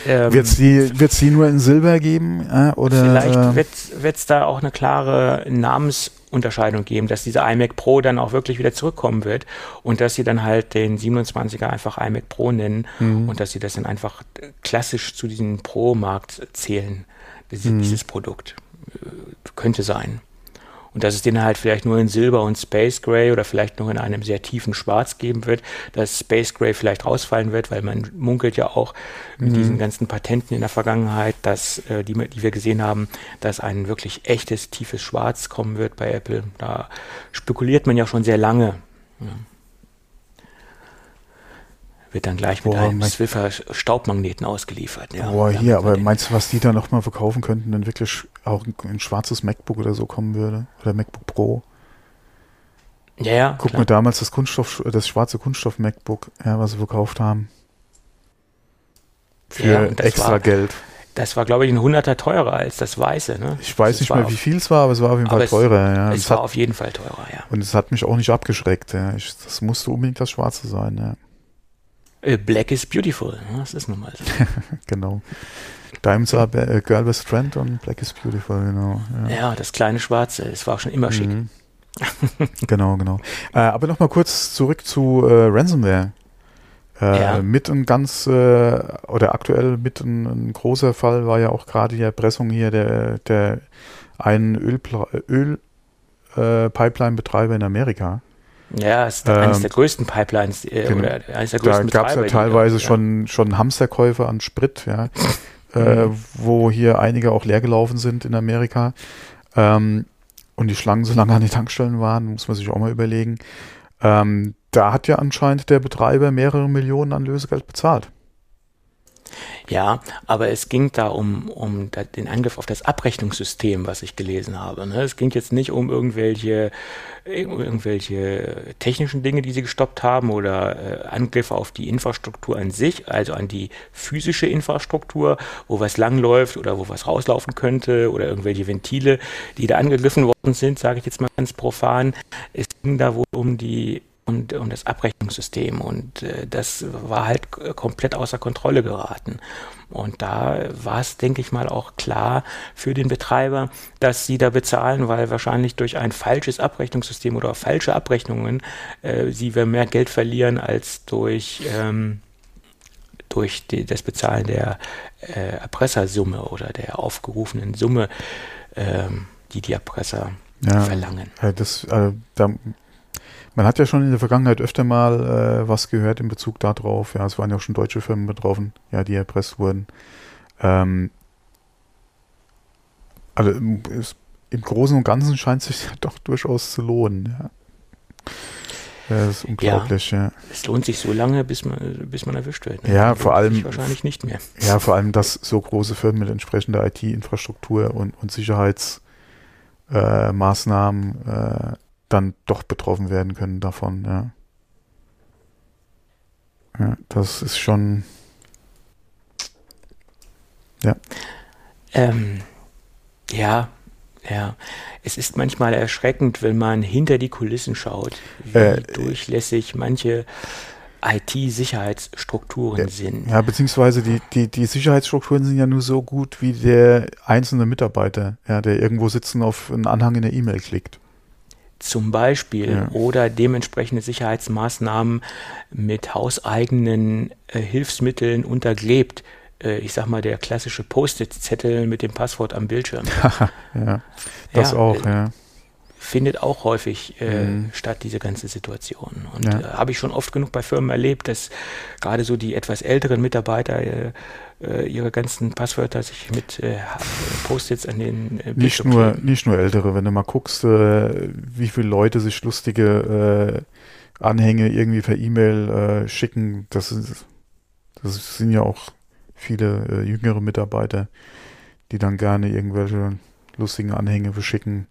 Ähm, wird es die, wird's die nur in Silber geben? Äh, oder, vielleicht äh, wird es da auch eine klare Namensunterscheidung geben, dass dieser iMac Pro dann auch wirklich wieder zurückkommen wird und dass sie dann halt den 27er einfach iMac Pro nennen mhm. und dass sie das dann einfach klassisch zu diesem Pro-Markt zählen, dieses, mhm. dieses Produkt. Äh, könnte sein. Und dass es den halt vielleicht nur in Silber und Space Gray oder vielleicht noch in einem sehr tiefen Schwarz geben wird, dass Space Gray vielleicht rausfallen wird, weil man munkelt ja auch mit mhm. diesen ganzen Patenten in der Vergangenheit, dass, äh, die, die wir gesehen haben, dass ein wirklich echtes, tiefes Schwarz kommen wird bei Apple. Da spekuliert man ja schon sehr lange. Ja wird dann gleich mit Boah, einem Swiffer Staubmagneten ausgeliefert. Ja, Boah, hier, aber meinst du, was die da nochmal verkaufen könnten, wenn wirklich auch ein, ein, schwarzes MacBook oder so kommen würde? Oder MacBook Pro? Ja, ja. Guck klar. mir damals das Kunststoff, das schwarze Kunststoff MacBook, ja, was sie verkauft haben. Für ja, extra war, Geld. Das war, glaube ich, ein Hunderter teurer als das weiße. Ne? Ich weiß das nicht mehr, wie viel es war, aber es war auf jeden Fall teurer. Ja. Es, es war hat, auf jeden Fall teurer, ja. Und es hat mich auch nicht abgeschreckt. Ja. Ich, das musste unbedingt das Schwarze sein. Ja. Äh, Black is beautiful, das ist nun mal so. genau. Diamonds are äh, Girl with Strand und Black is beautiful, genau. Ja, ja das kleine Schwarze, es war schon immer mhm. schick. genau, genau. Äh, aber nochmal kurz zurück zu äh, Ransomware. Äh, ja. Mit ein ganz, äh, oder aktuell mit ein, ein, großer Fall war ja auch gerade die Erpressung hier der, der einen Öl-Pipeline-Betreiber Öl, in Amerika. Ja, es ist ähm, eines der größten Pipelines äh, genau. oder eines der größten Da gab es ja teilweise die, schon, ja. schon Hamsterkäufe an Sprit, ja, äh, mhm. wo hier einige auch leer gelaufen sind in Amerika. Ähm, und die Schlangen so lange an den Tankstellen waren, muss man sich auch mal überlegen. Ähm, da hat ja anscheinend der Betreiber mehrere Millionen an Lösegeld bezahlt. Ja, aber es ging da um, um den Angriff auf das Abrechnungssystem, was ich gelesen habe. Ne? Es ging jetzt nicht um irgendwelche, irgendwelche technischen Dinge, die sie gestoppt haben oder äh, Angriffe auf die Infrastruktur an sich, also an die physische Infrastruktur, wo was langläuft oder wo was rauslaufen könnte oder irgendwelche Ventile, die da angegriffen worden sind, sage ich jetzt mal ganz profan. Es ging da wohl um die und, und das Abrechnungssystem. Und äh, das war halt komplett außer Kontrolle geraten. Und da war es, denke ich mal, auch klar für den Betreiber, dass sie da bezahlen, weil wahrscheinlich durch ein falsches Abrechnungssystem oder falsche Abrechnungen äh, sie mehr Geld verlieren als durch, ähm, durch die, das Bezahlen der äh, Erpressersumme oder der aufgerufenen Summe, ähm, die die Erpresser ja, verlangen. Das, äh, da man hat ja schon in der Vergangenheit öfter mal äh, was gehört in Bezug darauf. Ja, es waren ja auch schon deutsche Firmen betroffen, ja, die erpresst wurden. Ähm, also im, im Großen und Ganzen scheint es sich ja doch durchaus zu lohnen. Ja. Das ist unglaublich, ja, ja. Es lohnt sich so lange, bis man, bis man erwischt wird. Ne? Ja, vor allem. Wahrscheinlich nicht mehr. Ja, vor allem, dass so große Firmen mit entsprechender IT-Infrastruktur und, und Sicherheitsmaßnahmen äh, äh, dann doch betroffen werden können davon, ja. Ja, das ist schon. Ja. Ähm, ja, ja. Es ist manchmal erschreckend, wenn man hinter die Kulissen schaut, wie äh, durchlässig manche IT-Sicherheitsstrukturen sind. Ja, beziehungsweise die, die, die Sicherheitsstrukturen sind ja nur so gut wie der einzelne Mitarbeiter, ja, der irgendwo sitzen auf einen Anhang in der E-Mail klickt zum Beispiel ja. oder dementsprechende Sicherheitsmaßnahmen mit hauseigenen äh, Hilfsmitteln untergräbt. Äh, ich sag mal, der klassische Post-it-Zettel mit dem Passwort am Bildschirm. ja, das ja, auch, ja. Findet auch häufig äh, mhm. statt, diese ganze Situation. Und. Äh, habe ich schon oft genug bei Firmen erlebt, dass gerade so die etwas älteren Mitarbeiter äh, ihre ganzen Passwörter sich mit äh, Post-its an den äh, nicht nur Nicht nur ältere, wenn du mal guckst, äh, wie viele Leute sich lustige äh, Anhänge irgendwie per E-Mail äh, schicken, das, ist, das sind ja auch viele äh, jüngere Mitarbeiter, die dann gerne irgendwelche lustigen Anhänge verschicken.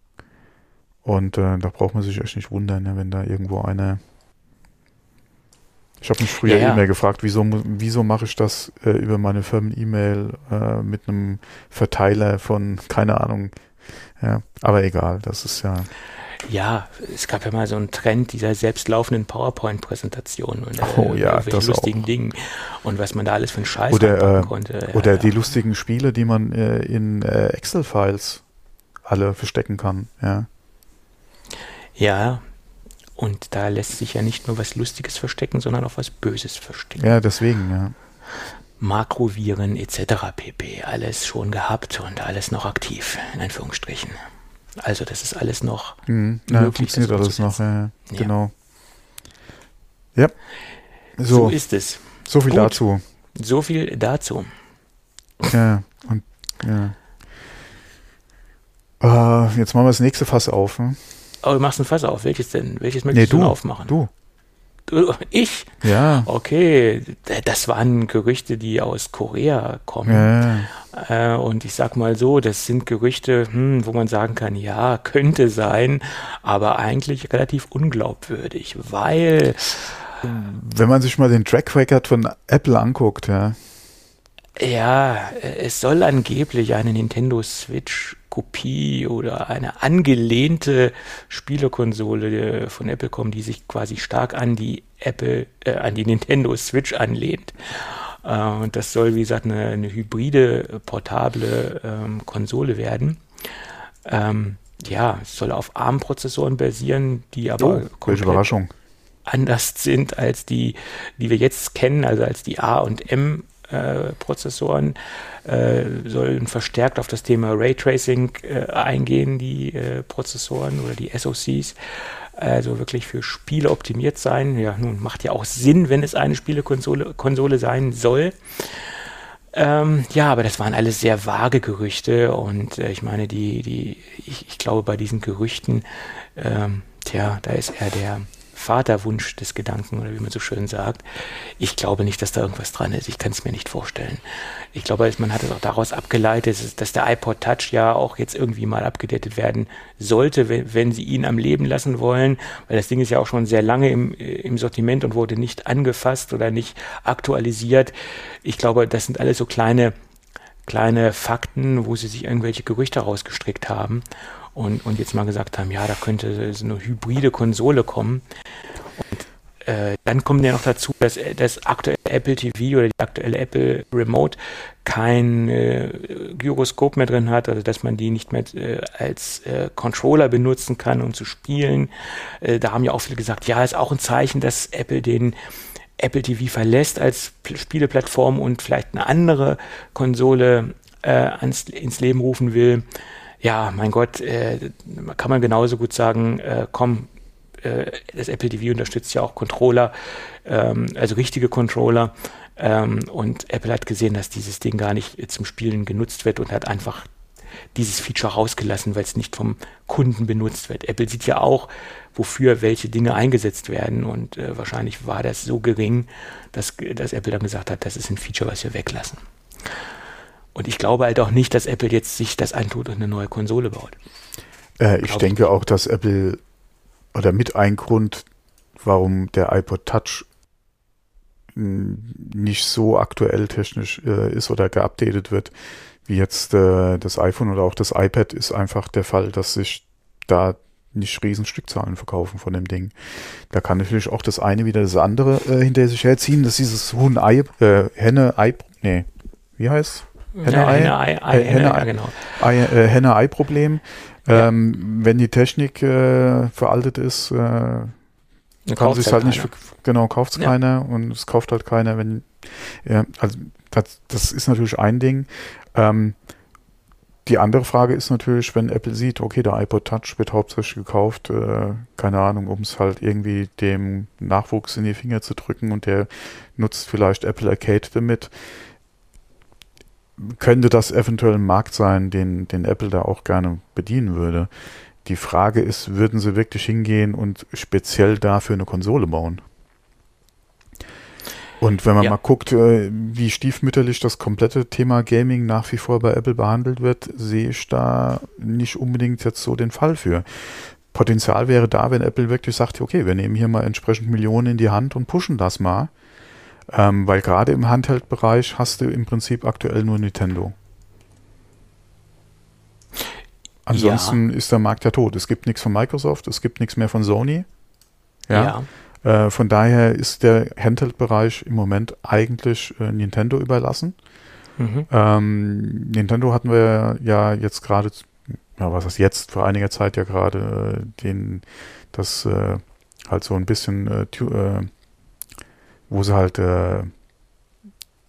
Und da braucht man sich echt nicht wundern, ne, wenn da irgendwo einer ich habe mich früher ja, ja. E-Mail gefragt, wieso, wieso mache ich das äh, über meine Firmen-E-Mail äh, mit einem Verteiler von, keine Ahnung. Ja, aber egal, das ist ja. Ja, es gab ja mal so einen Trend dieser selbstlaufenden PowerPoint-Präsentationen und äh, Oh ja, das lustigen auch. Dingen und was man da alles für einen Scheiß Oder, äh, konnte. Ja, Oder ja. die lustigen Spiele, die man äh, in äh, Excel-Files alle verstecken kann. Ja. Ja, und da lässt sich ja nicht nur was Lustiges verstecken, sondern auch was Böses verstecken. ja, deswegen, ja. Makroviren etc. pp. Alles schon gehabt und alles noch aktiv, in Anführungsstrichen. Also das ist alles noch Mhm. ja Möglich, funktioniert alles noch. ja. Ja. Genau. Ja. so, So, ist es. so viel Gut. dazu. So viel dazu. Ja, und ja. Äh, jetzt machen wir das nächste Fass auf. Hm? Oh, du machst ein Fass auf. Welches denn? Welches Nee, möchtest du du. denn aufmachen? Du. Du. Ich? Ja. Okay, das waren Gerüchte, die aus Korea kommen. Ja. Äh, und ich sag mal so, das sind Gerüchte, hm, wo man sagen kann, ja, könnte sein, aber eigentlich relativ unglaubwürdig, weil Wenn man sich mal den Track Record von Apple anguckt, ja. Ja, es soll angeblich eine Nintendo Switch Kopie oder eine angelehnte Spielekonsole äh, von Apple kommen, die sich quasi stark an die Apple, äh, an die Nintendo Switch anlehnt. Äh, und das soll, wie gesagt, eine, eine hybride, portable ähm, Konsole werden. Ähm, ja, es soll auf ARM-Prozessoren basieren, die aber Oh, welche komplett Überraschung. anders sind als die, die wir jetzt kennen, also als die A und M äh, äh, sollen verstärkt auf das Thema Raytracing äh, eingehen, die äh, Prozessoren oder die SoCs. Also wirklich für Spiele optimiert sein. Ja, nun macht ja auch Sinn, wenn es eine Spielekonsole Konsole sein soll. Ähm, ja, aber das waren alles sehr vage Gerüchte und äh, ich meine, die, die, ich, ich glaube, bei diesen Gerüchten, ähm, tja, da ist eher der Vaterwunsch des Gedanken oder wie man so schön sagt. Ich glaube nicht, dass da irgendwas dran ist. Ich kann es mir nicht vorstellen. Ich glaube, man hat es auch daraus abgeleitet, dass- der iPod Touch ja auch jetzt irgendwie mal abgedatet werden sollte, wenn, wenn sie ihn am Leben lassen wollen, weil das Ding ist ja auch schon sehr lange im, äh, im Sortiment und wurde nicht angefasst oder nicht aktualisiert. Ich glaube, das sind alles so kleine kleine Fakten, wo sie sich irgendwelche Gerüchte rausgestrickt haben und, und jetzt mal gesagt haben, ja, da könnte so eine hybride Konsole kommen. Und äh, dann kommt ja noch dazu, dass das aktuelle Apple TV oder die aktuelle Apple Remote kein äh, Gyroskop mehr drin hat, also dass man die nicht mehr äh, als äh, Controller benutzen kann, um zu spielen. Äh, da haben ja auch viele gesagt, ja, ist auch ein Zeichen, dass Apple den Apple TV verlässt als P- Spieleplattform und vielleicht eine andere Konsole äh, ans, ins Leben rufen will. Ja, mein Gott, äh, kann man genauso gut sagen, äh, komm, äh, das Apple TV unterstützt ja auch Controller, ähm, also richtige Controller. Ähm, und Apple hat gesehen, dass dieses Ding gar nicht zum Spielen genutzt wird und hat einfach dieses Feature rausgelassen, weil es nicht vom Kunden benutzt wird. Apple sieht ja auch, wofür welche Dinge eingesetzt werden und äh, wahrscheinlich war das so gering, dass, dass Apple dann gesagt hat, das ist ein Feature, was wir weglassen. Und ich glaube halt auch nicht, dass Apple jetzt sich das antut und eine neue Konsole baut. Äh, ich denke auch, dass Apple oder mit ein Grund, warum der iPod Touch mh, nicht so aktuell technisch äh, ist oder geupdatet wird, wie jetzt äh, das iPhone oder auch das iPad, ist einfach der Fall, dass sich da nicht riesen Stückzahlen verkaufen von dem Ding. Da kann natürlich auch das eine wieder das andere äh, hinter sich herziehen. Das ist dieses Huhn-Ei, äh, Henne-Ei, nee, wie heißt Henne-Ei? Henne, Ei, Ei, Henne, Henne-Ei. ja, genau. Äh, Henne-Ei-Problem. Ähm, wenn die Technik äh, veraltet ist, äh, kann Dann sich halt nicht, keiner. ver- genau, kauft es Ja. keiner und es kauft halt keiner, wenn, ja, also das, das ist natürlich ein Ding. Ähm, die andere Frage ist natürlich, wenn Apple sieht, okay, der iPod Touch wird hauptsächlich gekauft, äh, keine Ahnung, um es halt irgendwie dem Nachwuchs in die Finger zu drücken und der nutzt vielleicht Apple Arcade damit. Könnte das eventuell ein Markt sein, den, den Apple da auch gerne bedienen würde? Die Frage ist, würden sie wirklich hingehen und speziell dafür eine Konsole bauen? Und wenn man Ja. mal guckt, äh, wie stiefmütterlich das komplette Thema Gaming nach wie vor bei Apple behandelt wird, sehe ich da nicht unbedingt jetzt so den Fall für. Potenzial wäre da, wenn Apple wirklich sagt, okay, wir nehmen hier mal entsprechend Millionen in die Hand und pushen das mal. Ähm, weil gerade im Handheld-Bereich hast du im Prinzip aktuell nur Nintendo. Ansonsten ja. ist der Markt ja tot. Es gibt nichts von Microsoft, es gibt nichts mehr von Sony. Ja. ja. Äh, von daher ist der Handheld-Bereich im Moment eigentlich äh, Nintendo überlassen. Mhm. Ähm, Nintendo hatten wir ja jetzt gerade, ja, was ist jetzt, vor einiger Zeit ja gerade äh, den, das äh, halt so ein bisschen, äh, äh, wo sie halt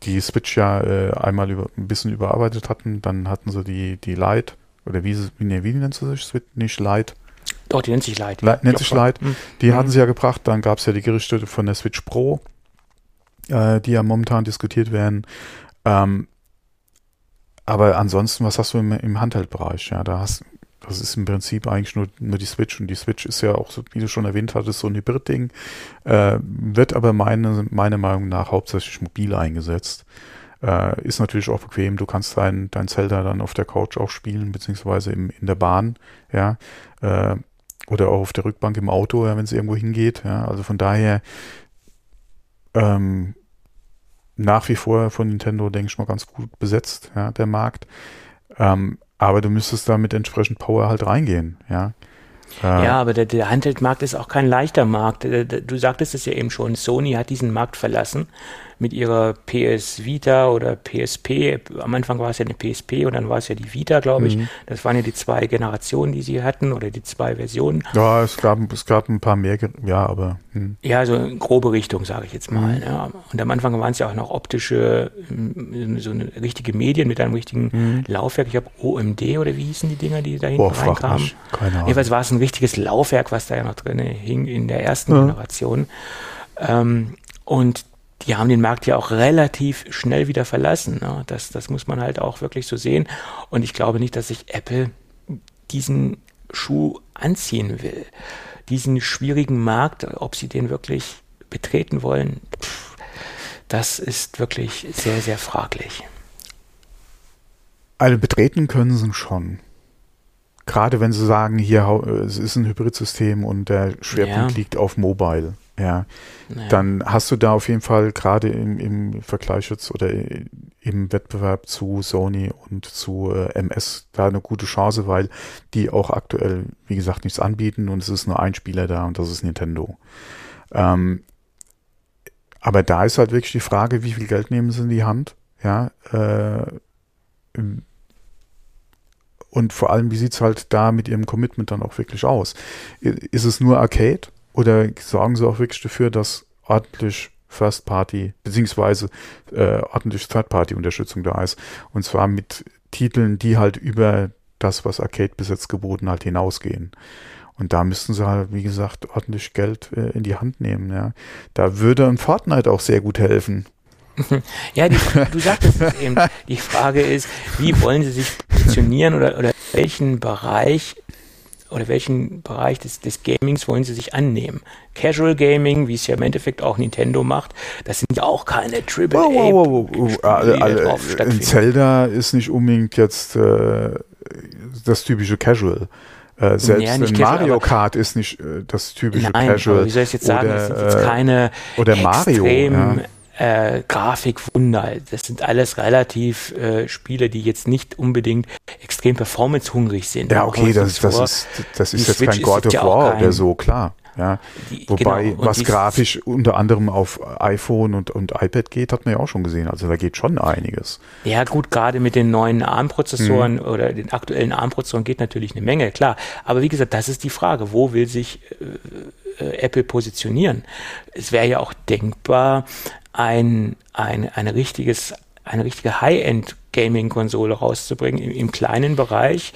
die Switch ja einmal über, ein bisschen überarbeitet hatten, dann hatten sie die, die Lite oder wie, nee, wie nennt sie sich? Switch? Nicht Lite. Doch, die nennt sich Lite. Lite nennt sich Lite. Mhm. Die mhm. hatten sie ja gebracht. Dann gab es ja die Gerüchte von der Switch Pro, äh, die ja momentan diskutiert werden. Ähm, aber ansonsten, was hast du im, im Handheld-Bereich? Ja, da hast das ist im Prinzip eigentlich nur, nur die Switch und die Switch ist ja auch, wie du schon erwähnt hattest, so ein Hybrid-Ding, äh, wird aber meine, meiner Meinung nach hauptsächlich mobil eingesetzt. Äh, ist natürlich auch bequem. Du kannst dein, dein Zelda dann auf der Couch auch spielen, beziehungsweise im, in der Bahn, ja. Äh, oder auch auf der Rückbank im Auto, ja, wenn es irgendwo hingeht. Ja. Also von daher ähm, nach wie vor von Nintendo, denke ich mal, ganz gut besetzt, ja, der Markt. Ähm, aber du müsstest da mit entsprechend Power halt reingehen, ja. Äh, ja, aber der, der Handheldmarkt ist auch kein leichter Markt. Äh, du sagtest es ja eben schon, Sony hat diesen Markt verlassen mit ihrer PS Vita oder PSP. Am Anfang war es ja eine PSP und dann war es ja die Vita, glaube ich. Mhm. Das waren ja die zwei Generationen, die sie hatten oder die zwei Versionen. Ja, es gab, es gab ein paar mehr, ja, aber. Hm. Ja, so in grobe Richtung, sage ich jetzt mal. Mhm. Ja. Und am Anfang waren es ja auch noch optische, hm, so eine richtige Medien mit einem richtigen mhm. Laufwerk. Ich glaube, OMD oder wie hießen die Dinger, die da hinten Boah, reinkamen? Keine Ahnung. Jedenfalls war es ein richtiges Laufwerk, was da ja noch drin hing in der ersten ja. Generation. Ähm, und die haben den Markt ja auch relativ schnell wieder verlassen. Ne? Das, das muss man halt auch wirklich so sehen. Und ich glaube nicht, dass sich Apple diesen Schuh anziehen will. Diesen schwierigen Markt, ob sie den wirklich betreten wollen, pff, das ist wirklich sehr, sehr fraglich. Also betreten können sie schon. Gerade wenn sie sagen, hier es ist ein Hybridsystem und der Schwerpunkt ja. liegt auf Mobile. Ja, naja. dann hast du da auf jeden Fall gerade im, im Vergleich jetzt oder im Wettbewerb zu Sony und zu äh, MS da eine gute Chance, weil die auch aktuell, wie gesagt, nichts anbieten und es ist nur ein Spieler da und das ist Nintendo. Ähm, aber da ist halt wirklich die Frage, wie viel Geld nehmen sie in die Hand? Ja, äh, und vor allem, wie sieht es halt da mit ihrem Commitment dann auch wirklich aus? Ist es nur Arcade? Oder sorgen sie auch wirklich dafür, dass ordentlich First Party beziehungsweise äh, ordentlich Third Party Unterstützung da ist und zwar mit Titeln, die halt über das, was Arcade bis jetzt geboten hat, hinausgehen. Und da müssten sie halt, wie gesagt, ordentlich Geld äh, in die Hand nehmen. Ja. Da würde ein Fortnite auch sehr gut helfen. Ja, die, du sagtest es eben. Die Frage ist, wie wollen sie sich positionieren oder, oder welchen Bereich oder welchen Bereich des, des Gamings wollen sie sich annehmen? Casual Gaming, wie es ja im Endeffekt auch Nintendo macht, das sind ja auch keine Triple wow, wow, wow, wow. Alle, alle, Zelda ist nicht unbedingt jetzt äh, das typische Casual. Äh, selbst ja, Mario Kart ist nicht äh, das typische Nein, Casual. Wie soll ich jetzt sagen, oder, das sind jetzt keine oder Mario, extrem ja äh, Grafikwunder. Das sind alles relativ äh, Spiele, die jetzt nicht unbedingt extrem performancehungrig sind. Ja, okay, das, das, ist, das ist jetzt Switch kein God of ja War oder so, klar. Ja, die, wobei, genau. was grafisch unter anderem auf iPhone und, und iPad geht, hat man ja auch schon gesehen. Also da geht schon einiges. Ja, gut, gerade mit den neuen ARM-Prozessoren mhm. oder den aktuellen ARM-Prozessoren geht natürlich eine Menge, klar. Aber wie gesagt, das ist die Frage. Wo will sich äh, äh Apple positionieren? Es wäre ja auch denkbar, ein, ein, ein richtiges, eine richtige High-End-Gaming-Konsole rauszubringen im, im kleinen Bereich.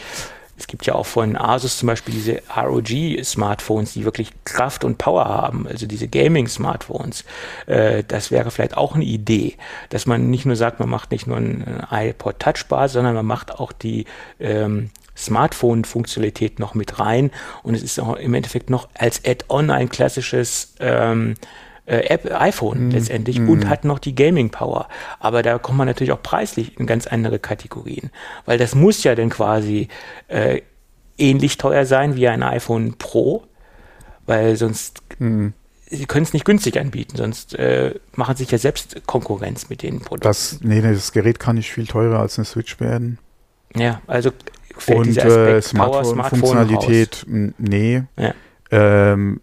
Es gibt ja auch von Asus zum Beispiel diese ROG-Smartphones, die wirklich Kraft und Power haben, also diese Gaming-Smartphones. Äh, das wäre vielleicht auch eine Idee, dass man nicht nur sagt, man macht nicht nur ein iPod Touchbar, sondern man macht auch die ähm, Smartphone-Funktionalität noch mit rein und es ist auch im Endeffekt noch als Add-on ein klassisches ähm, äh, App, iPhone mm. letztendlich mm. und hat noch die Gaming Power. Aber da kommt man natürlich auch preislich in ganz andere Kategorien, weil das muss ja dann quasi äh, ähnlich teuer sein wie ein iPhone Pro, weil sonst mm. sie können es nicht günstig anbieten, sonst äh, machen sich ja selbst Konkurrenz mit den Produkten. Das, nee, das Gerät kann nicht viel teurer als eine Switch werden. Ja, also und äh, Smartphone-Funktionalität, nee. Ja. Ähm,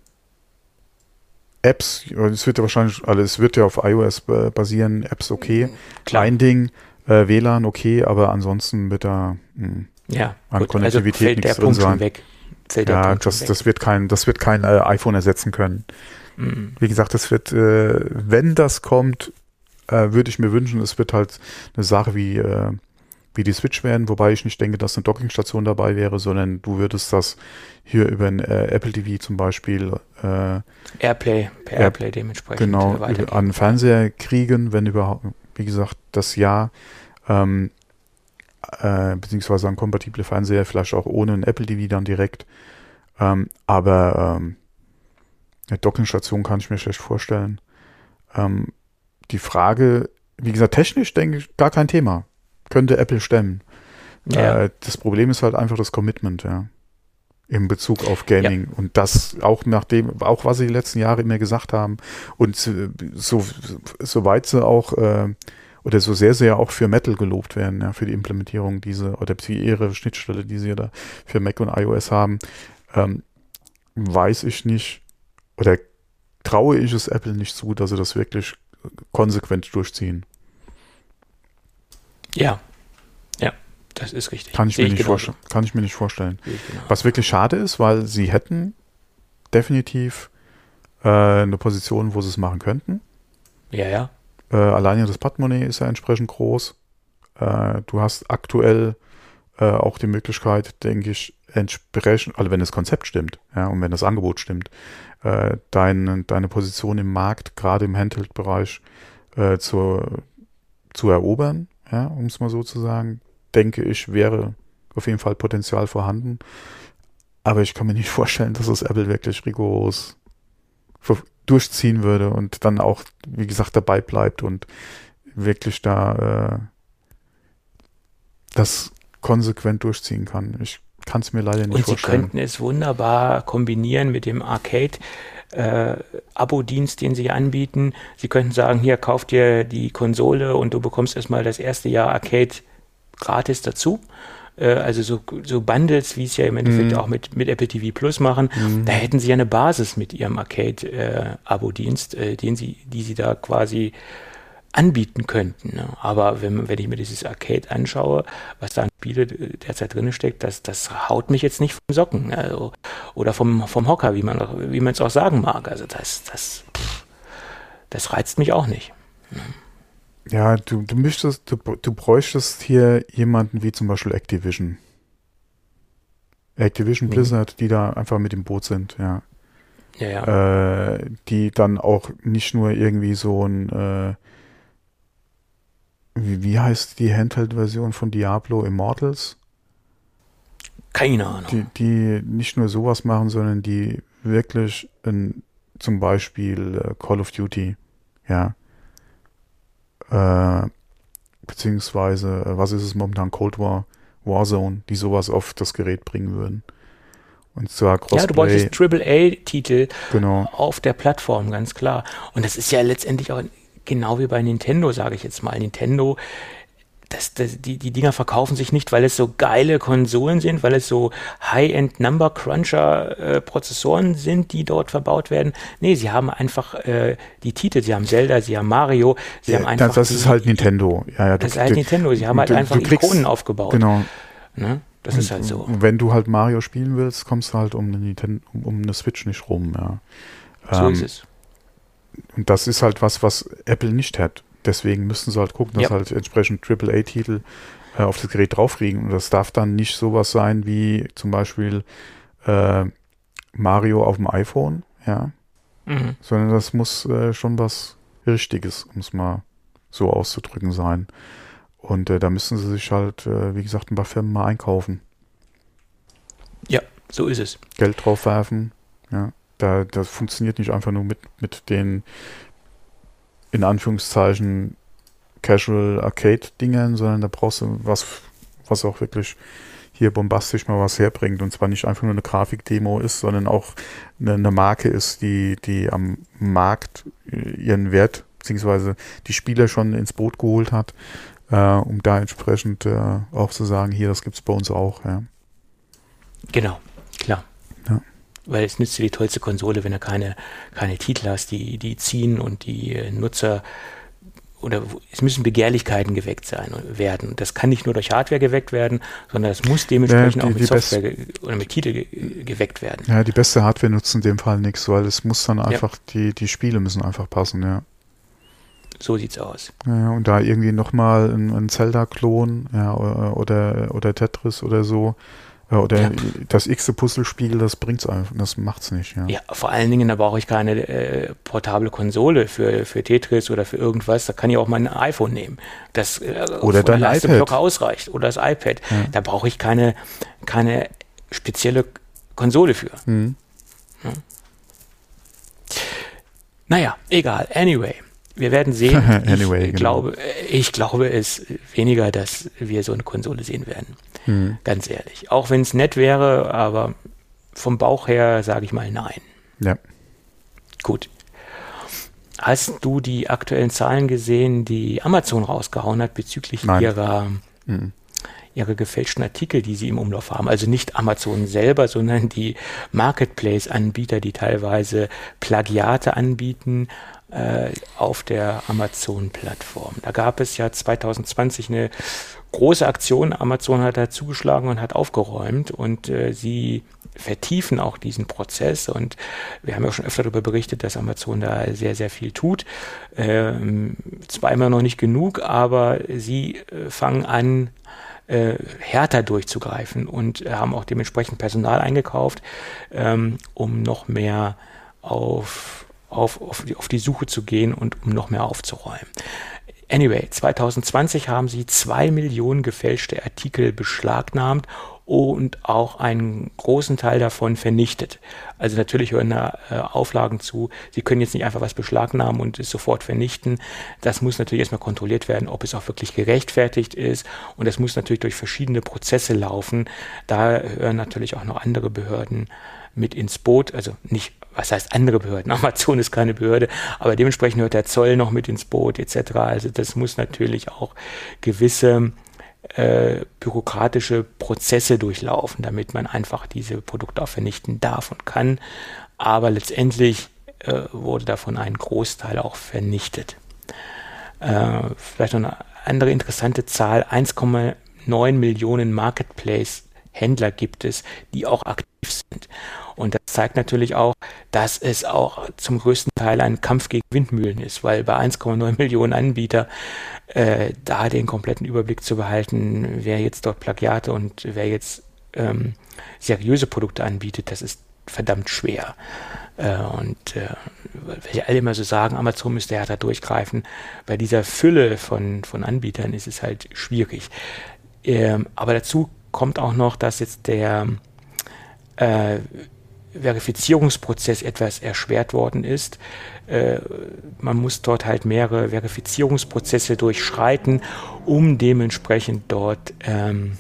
Apps, es wird ja wahrscheinlich, also es wird ja auf iOS basieren, Apps okay. Klein Ding, äh, WLAN okay, aber ansonsten wird da mh, hm, ja, an gut, also Konnektivität also nichts drin sein. Weg. Fällt ja, das, weg. das wird kein, das wird kein äh, iPhone ersetzen können. Mhm. Wie gesagt, das wird, äh, wenn das kommt, äh, würde ich mir wünschen, es wird halt eine Sache wie, äh, wie die Switch werden, wobei ich nicht denke, dass eine Dockingstation dabei wäre, sondern du würdest das hier über ein äh, Apple TV zum Beispiel äh, Airplay, per Airplay dementsprechend genau an Fernseher kriegen, wenn überhaupt, wie gesagt, das Jahr ähm, äh, beziehungsweise an kompatible Fernseher, vielleicht auch ohne ein Apple TV dann direkt. Ähm, aber ähm, eine Dockingstation kann ich mir schlecht vorstellen. Ähm, die Frage, wie gesagt, technisch denke ich, gar kein Thema. Könnte Apple stemmen. Ja. Äh, das Problem ist halt einfach das Commitment, ja. Im Bezug auf Gaming. Ja. Und das auch nach dem, auch was sie die letzten Jahre immer gesagt haben. Und so, so weit sie auch, äh, oder so sehr sie ja auch für Metal gelobt werden, ja, für die Implementierung diese, oder für ihre Schnittstelle, die sie da für Mac und iOS haben, ähm, weiß ich nicht, oder traue ich es Apple nicht zu, dass sie das wirklich konsequent durchziehen. Ja, ja, das ist richtig. Kann ich, mir, ich nicht vorstellen, kann ich mir nicht vorstellen. Was wirklich schade ist, weil sie hätten definitiv äh, eine Position, wo sie es machen könnten. Ja, ja. Äh, alleine das Portemonnaie ist ja entsprechend groß. Äh, du hast aktuell äh, auch die Möglichkeit, denke ich, entsprechend, also wenn das Konzept stimmt, ja, und wenn das Angebot stimmt, äh, dein, deine Position im Markt, gerade im Handheld-Bereich, äh, zu, zu erobern, ja, um es mal so zu sagen, denke ich, wäre auf jeden Fall Potenzial vorhanden. Aber ich kann mir nicht vorstellen, dass es Apple wirklich rigoros durchziehen würde und dann auch, wie gesagt, dabei bleibt und wirklich da äh, das konsequent durchziehen kann. Ich kann es mir leider nicht und vorstellen. Und Sie könnten es wunderbar kombinieren mit dem Arcade. Äh, Abo-Dienst, den sie anbieten. Sie könnten sagen, hier kauft dir die Konsole und du bekommst erstmal das erste Jahr Arcade gratis dazu. Äh, also so, so Bundles, wie es ja im Endeffekt mm. auch mit, mit Apple TV Plus machen, mm. da hätten sie ja eine Basis mit ihrem Arcade-Abo-Dienst, äh, äh, den sie, die sie da quasi anbieten könnten. Ne? Aber wenn, wenn ich mir dieses Arcade anschaue, was da an Spiele derzeit drin steckt, das, das haut mich jetzt nicht vom Socken also, oder vom, vom Hocker, wie man wie man es auch sagen mag. Also das, das, das reizt mich auch nicht. Ne? Ja, du, du möchtest, du, du bräuchtest hier jemanden wie zum Beispiel Activision. Activision mhm. Blizzard, die da einfach mit dem Boot sind, ja. Ja, ja. Äh, die dann auch nicht nur irgendwie so ein äh, wie, wie heißt die Handheld-Version von Diablo Immortals? Keine Ahnung. Die, die nicht nur sowas machen, sondern die wirklich in, zum Beispiel äh, Call of Duty, ja, äh, beziehungsweise, äh, was ist es momentan, Cold War, Warzone, die sowas auf das Gerät bringen würden. Und zwar Crossplay. Ja, du bräuchtest AAA-Titel genau. auf der Plattform, ganz klar. Und das ist ja letztendlich auch genau wie bei Nintendo, sage ich jetzt mal. Nintendo, das, das, die, die Dinger verkaufen sich nicht, weil es so geile Konsolen sind, weil es so High-End Number Cruncher äh, Prozessoren sind, die dort verbaut werden. Nee, sie haben einfach äh, die Titel, sie haben Zelda, sie haben Mario, sie ja, haben einfach. Das, ist halt Nintendo. Ja, ja, das du, ist halt du, Nintendo. Sie haben halt einfach kriegst, Ikonen aufgebaut. Genau. Ne? Das ist halt so. Wenn du halt Mario spielen willst, kommst du halt um eine, Nintendo, um, um eine Switch nicht rum, ja. So ähm, ist es und das ist halt was, was Apple nicht hat. Deswegen müssen sie halt gucken, dass ja. halt entsprechend AAA-Titel äh, auf das Gerät draufkriegen. Und das darf dann nicht sowas sein wie zum Beispiel äh, Mario auf dem iPhone, ja. Mhm. Sondern das muss äh, schon was Richtiges, um es mal so auszudrücken, sein. Und äh, da müssen sie sich halt, äh, wie gesagt, ein paar Firmen mal einkaufen. Ja, so ist es. Geld drauf werfen, ja. Da, das funktioniert nicht einfach nur mit, mit den in Anführungszeichen Casual Arcade-Dingern, sondern da brauchst du was, was auch wirklich hier bombastisch mal was herbringt. Und zwar nicht einfach nur eine Grafikdemo ist, sondern auch eine, eine Marke ist, die, die am Markt äh, ihren Wert, beziehungsweise die Spieler schon ins Boot geholt hat, äh, um da entsprechend äh, auch zu sagen, hier, das gibt es bei uns auch. Ja. Genau, klar. Weil es nützt dir die tollste Konsole, wenn du keine, keine Titel hast, die, die ziehen und die äh, Nutzer oder es müssen Begehrlichkeiten geweckt sein und werden. Das kann nicht nur durch Hardware geweckt werden, sondern es muss dementsprechend ja, die, auch mit Software oder mit Titel ge geweckt werden. Ja, die beste Hardware nutzt in dem Fall nichts, weil es muss dann einfach, ja. die, die Spiele müssen einfach passen, ja. So sieht's aus. Ja, und da irgendwie nochmal ein, ein Zelda-Klon ja, oder, oder Tetris oder so, oder ja. das x Puzzlespiel, das bringt's einfach, das macht's nicht. Ja, ja vor allen Dingen, da brauche ich keine äh, portable Konsole für, für Tetris oder für irgendwas. Da kann ich auch mein iPhone nehmen, das äh, oder dein iPad locker ausreicht oder das iPad. Ja. Da brauche ich keine, keine spezielle Konsole für. Mhm. Ja. Naja, egal. Anyway wir werden sehen. anyway, ich, genau. glaube, ich glaube es weniger, dass wir so eine Konsole sehen werden. Mhm. Ganz ehrlich. Auch wenn es nett wäre, aber vom Bauch her sage ich mal nein. Ja. Gut. Hast du die aktuellen Zahlen gesehen, die Amazon rausgehauen hat bezüglich nein. ihrer, mhm. ihrer gefälschten Artikel, die sie im Umlauf haben? Also nicht Amazon selber, sondern die Marketplace-Anbieter, die teilweise Plagiate anbieten äh, auf der Amazon-Plattform. Da gab es ja 2020 eine große Aktion. Amazon hat da zugeschlagen und hat aufgeräumt und äh, sie vertiefen auch diesen Prozess und wir haben ja schon öfter darüber berichtet, dass Amazon da sehr, sehr viel tut. Ähm, immer noch nicht genug, aber sie äh, fangen an, äh, härter durchzugreifen und haben auch dementsprechend Personal eingekauft, ähm, um noch mehr auf auf, auf, die, auf die Suche zu gehen und um noch mehr aufzuräumen. Anyway, 2020 haben sie zwei Millionen gefälschte Artikel beschlagnahmt und auch einen großen Teil davon vernichtet. Also natürlich hören da äh, Auflagen zu. Sie können jetzt nicht einfach was beschlagnahmen und es sofort vernichten. Das muss natürlich erstmal kontrolliert werden, ob es auch wirklich gerechtfertigt ist. Und das muss natürlich durch verschiedene Prozesse laufen. Da hören natürlich auch noch andere Behörden mit ins Boot. Also nicht was heißt andere Behörden? Amazon ist keine Behörde, aber dementsprechend hört der Zoll noch mit ins Boot etc. Also das muss natürlich auch gewisse äh, bürokratische Prozesse durchlaufen, damit man einfach diese Produkte auch vernichten darf und kann. Aber letztendlich äh, wurde davon ein Großteil auch vernichtet. Äh, vielleicht noch eine andere interessante Zahl, 1,9 Millionen Marketplace-Händler gibt es, die auch aktiv sind. Und das zeigt natürlich auch, dass es auch zum größten Teil ein Kampf gegen Windmühlen ist, weil bei 1,9 Millionen Anbieter äh, da den kompletten Überblick zu behalten, wer jetzt dort Plagiate und wer jetzt ähm, seriöse Produkte anbietet, das ist verdammt schwer. Äh, und äh, weil alle immer so sagen, Amazon müsste härter durchgreifen, bei dieser Fülle von, von Anbietern ist es halt schwierig. Ähm, aber dazu kommt auch noch, dass jetzt der äh, Verifizierungsprozess etwas erschwert worden ist. Äh, man muss dort halt mehrere Verifizierungsprozesse durchschreiten, um dementsprechend dort ähm,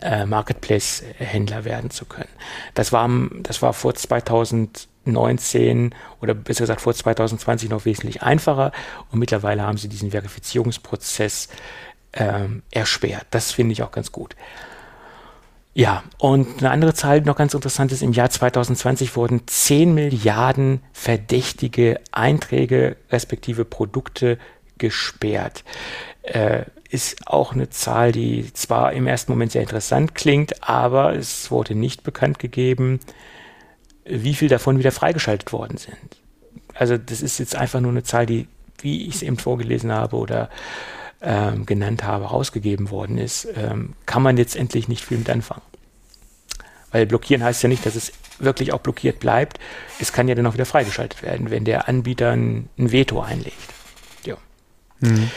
äh, Marketplace-Händler werden zu können. Das war, das war vor 2019 oder besser gesagt vor 2020 noch wesentlich einfacher und mittlerweile haben sie diesen Verifizierungsprozess ähm, erschwert. Das finde ich auch ganz gut. Ja, und eine andere Zahl, die noch ganz interessant ist, im Jahr 2020 wurden 10 Milliarden verdächtige Einträge respektive Produkte gesperrt. Äh, ist auch eine Zahl, die zwar im ersten Moment sehr interessant klingt, aber es wurde nicht bekannt gegeben, wie viel davon wieder freigeschaltet worden sind. Also das ist jetzt einfach nur eine Zahl, die, wie ich es eben vorgelesen habe oder ähm, genannt habe, rausgegeben worden ist, ähm, kann man letztendlich nicht viel mit anfangen. Weil blockieren heißt ja nicht, dass es wirklich auch blockiert bleibt. Es kann ja dann auch wieder freigeschaltet werden, wenn der Anbieter ein, ein Veto einlegt. Ja. Mhm.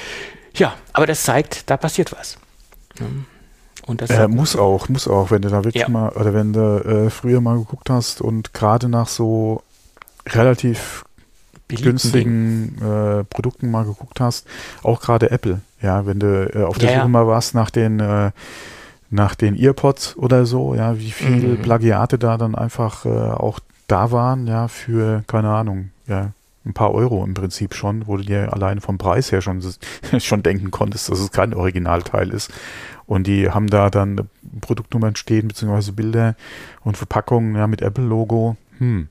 ja, aber das zeigt, da passiert was. Und das äh, muss auch, muss auch, wenn du da wirklich ja. mal, oder wenn du äh, früher mal geguckt hast und gerade nach so relativ Beliebten günstigen äh, Produkten mal geguckt hast, auch gerade Apple, ja, wenn du äh, auf der ja, Suche mal warst nach den äh, nach den Earpods oder so, ja, wie viele mhm. Plagiate da dann einfach äh, auch da waren, ja, für, keine Ahnung, ja, ein paar Euro im Prinzip schon, wo du dir alleine vom Preis her schon, schon denken konntest, dass es kein Originalteil ist. Und die haben da dann Produktnummern stehen, beziehungsweise Bilder und Verpackungen ja, mit Apple-Logo. Hm.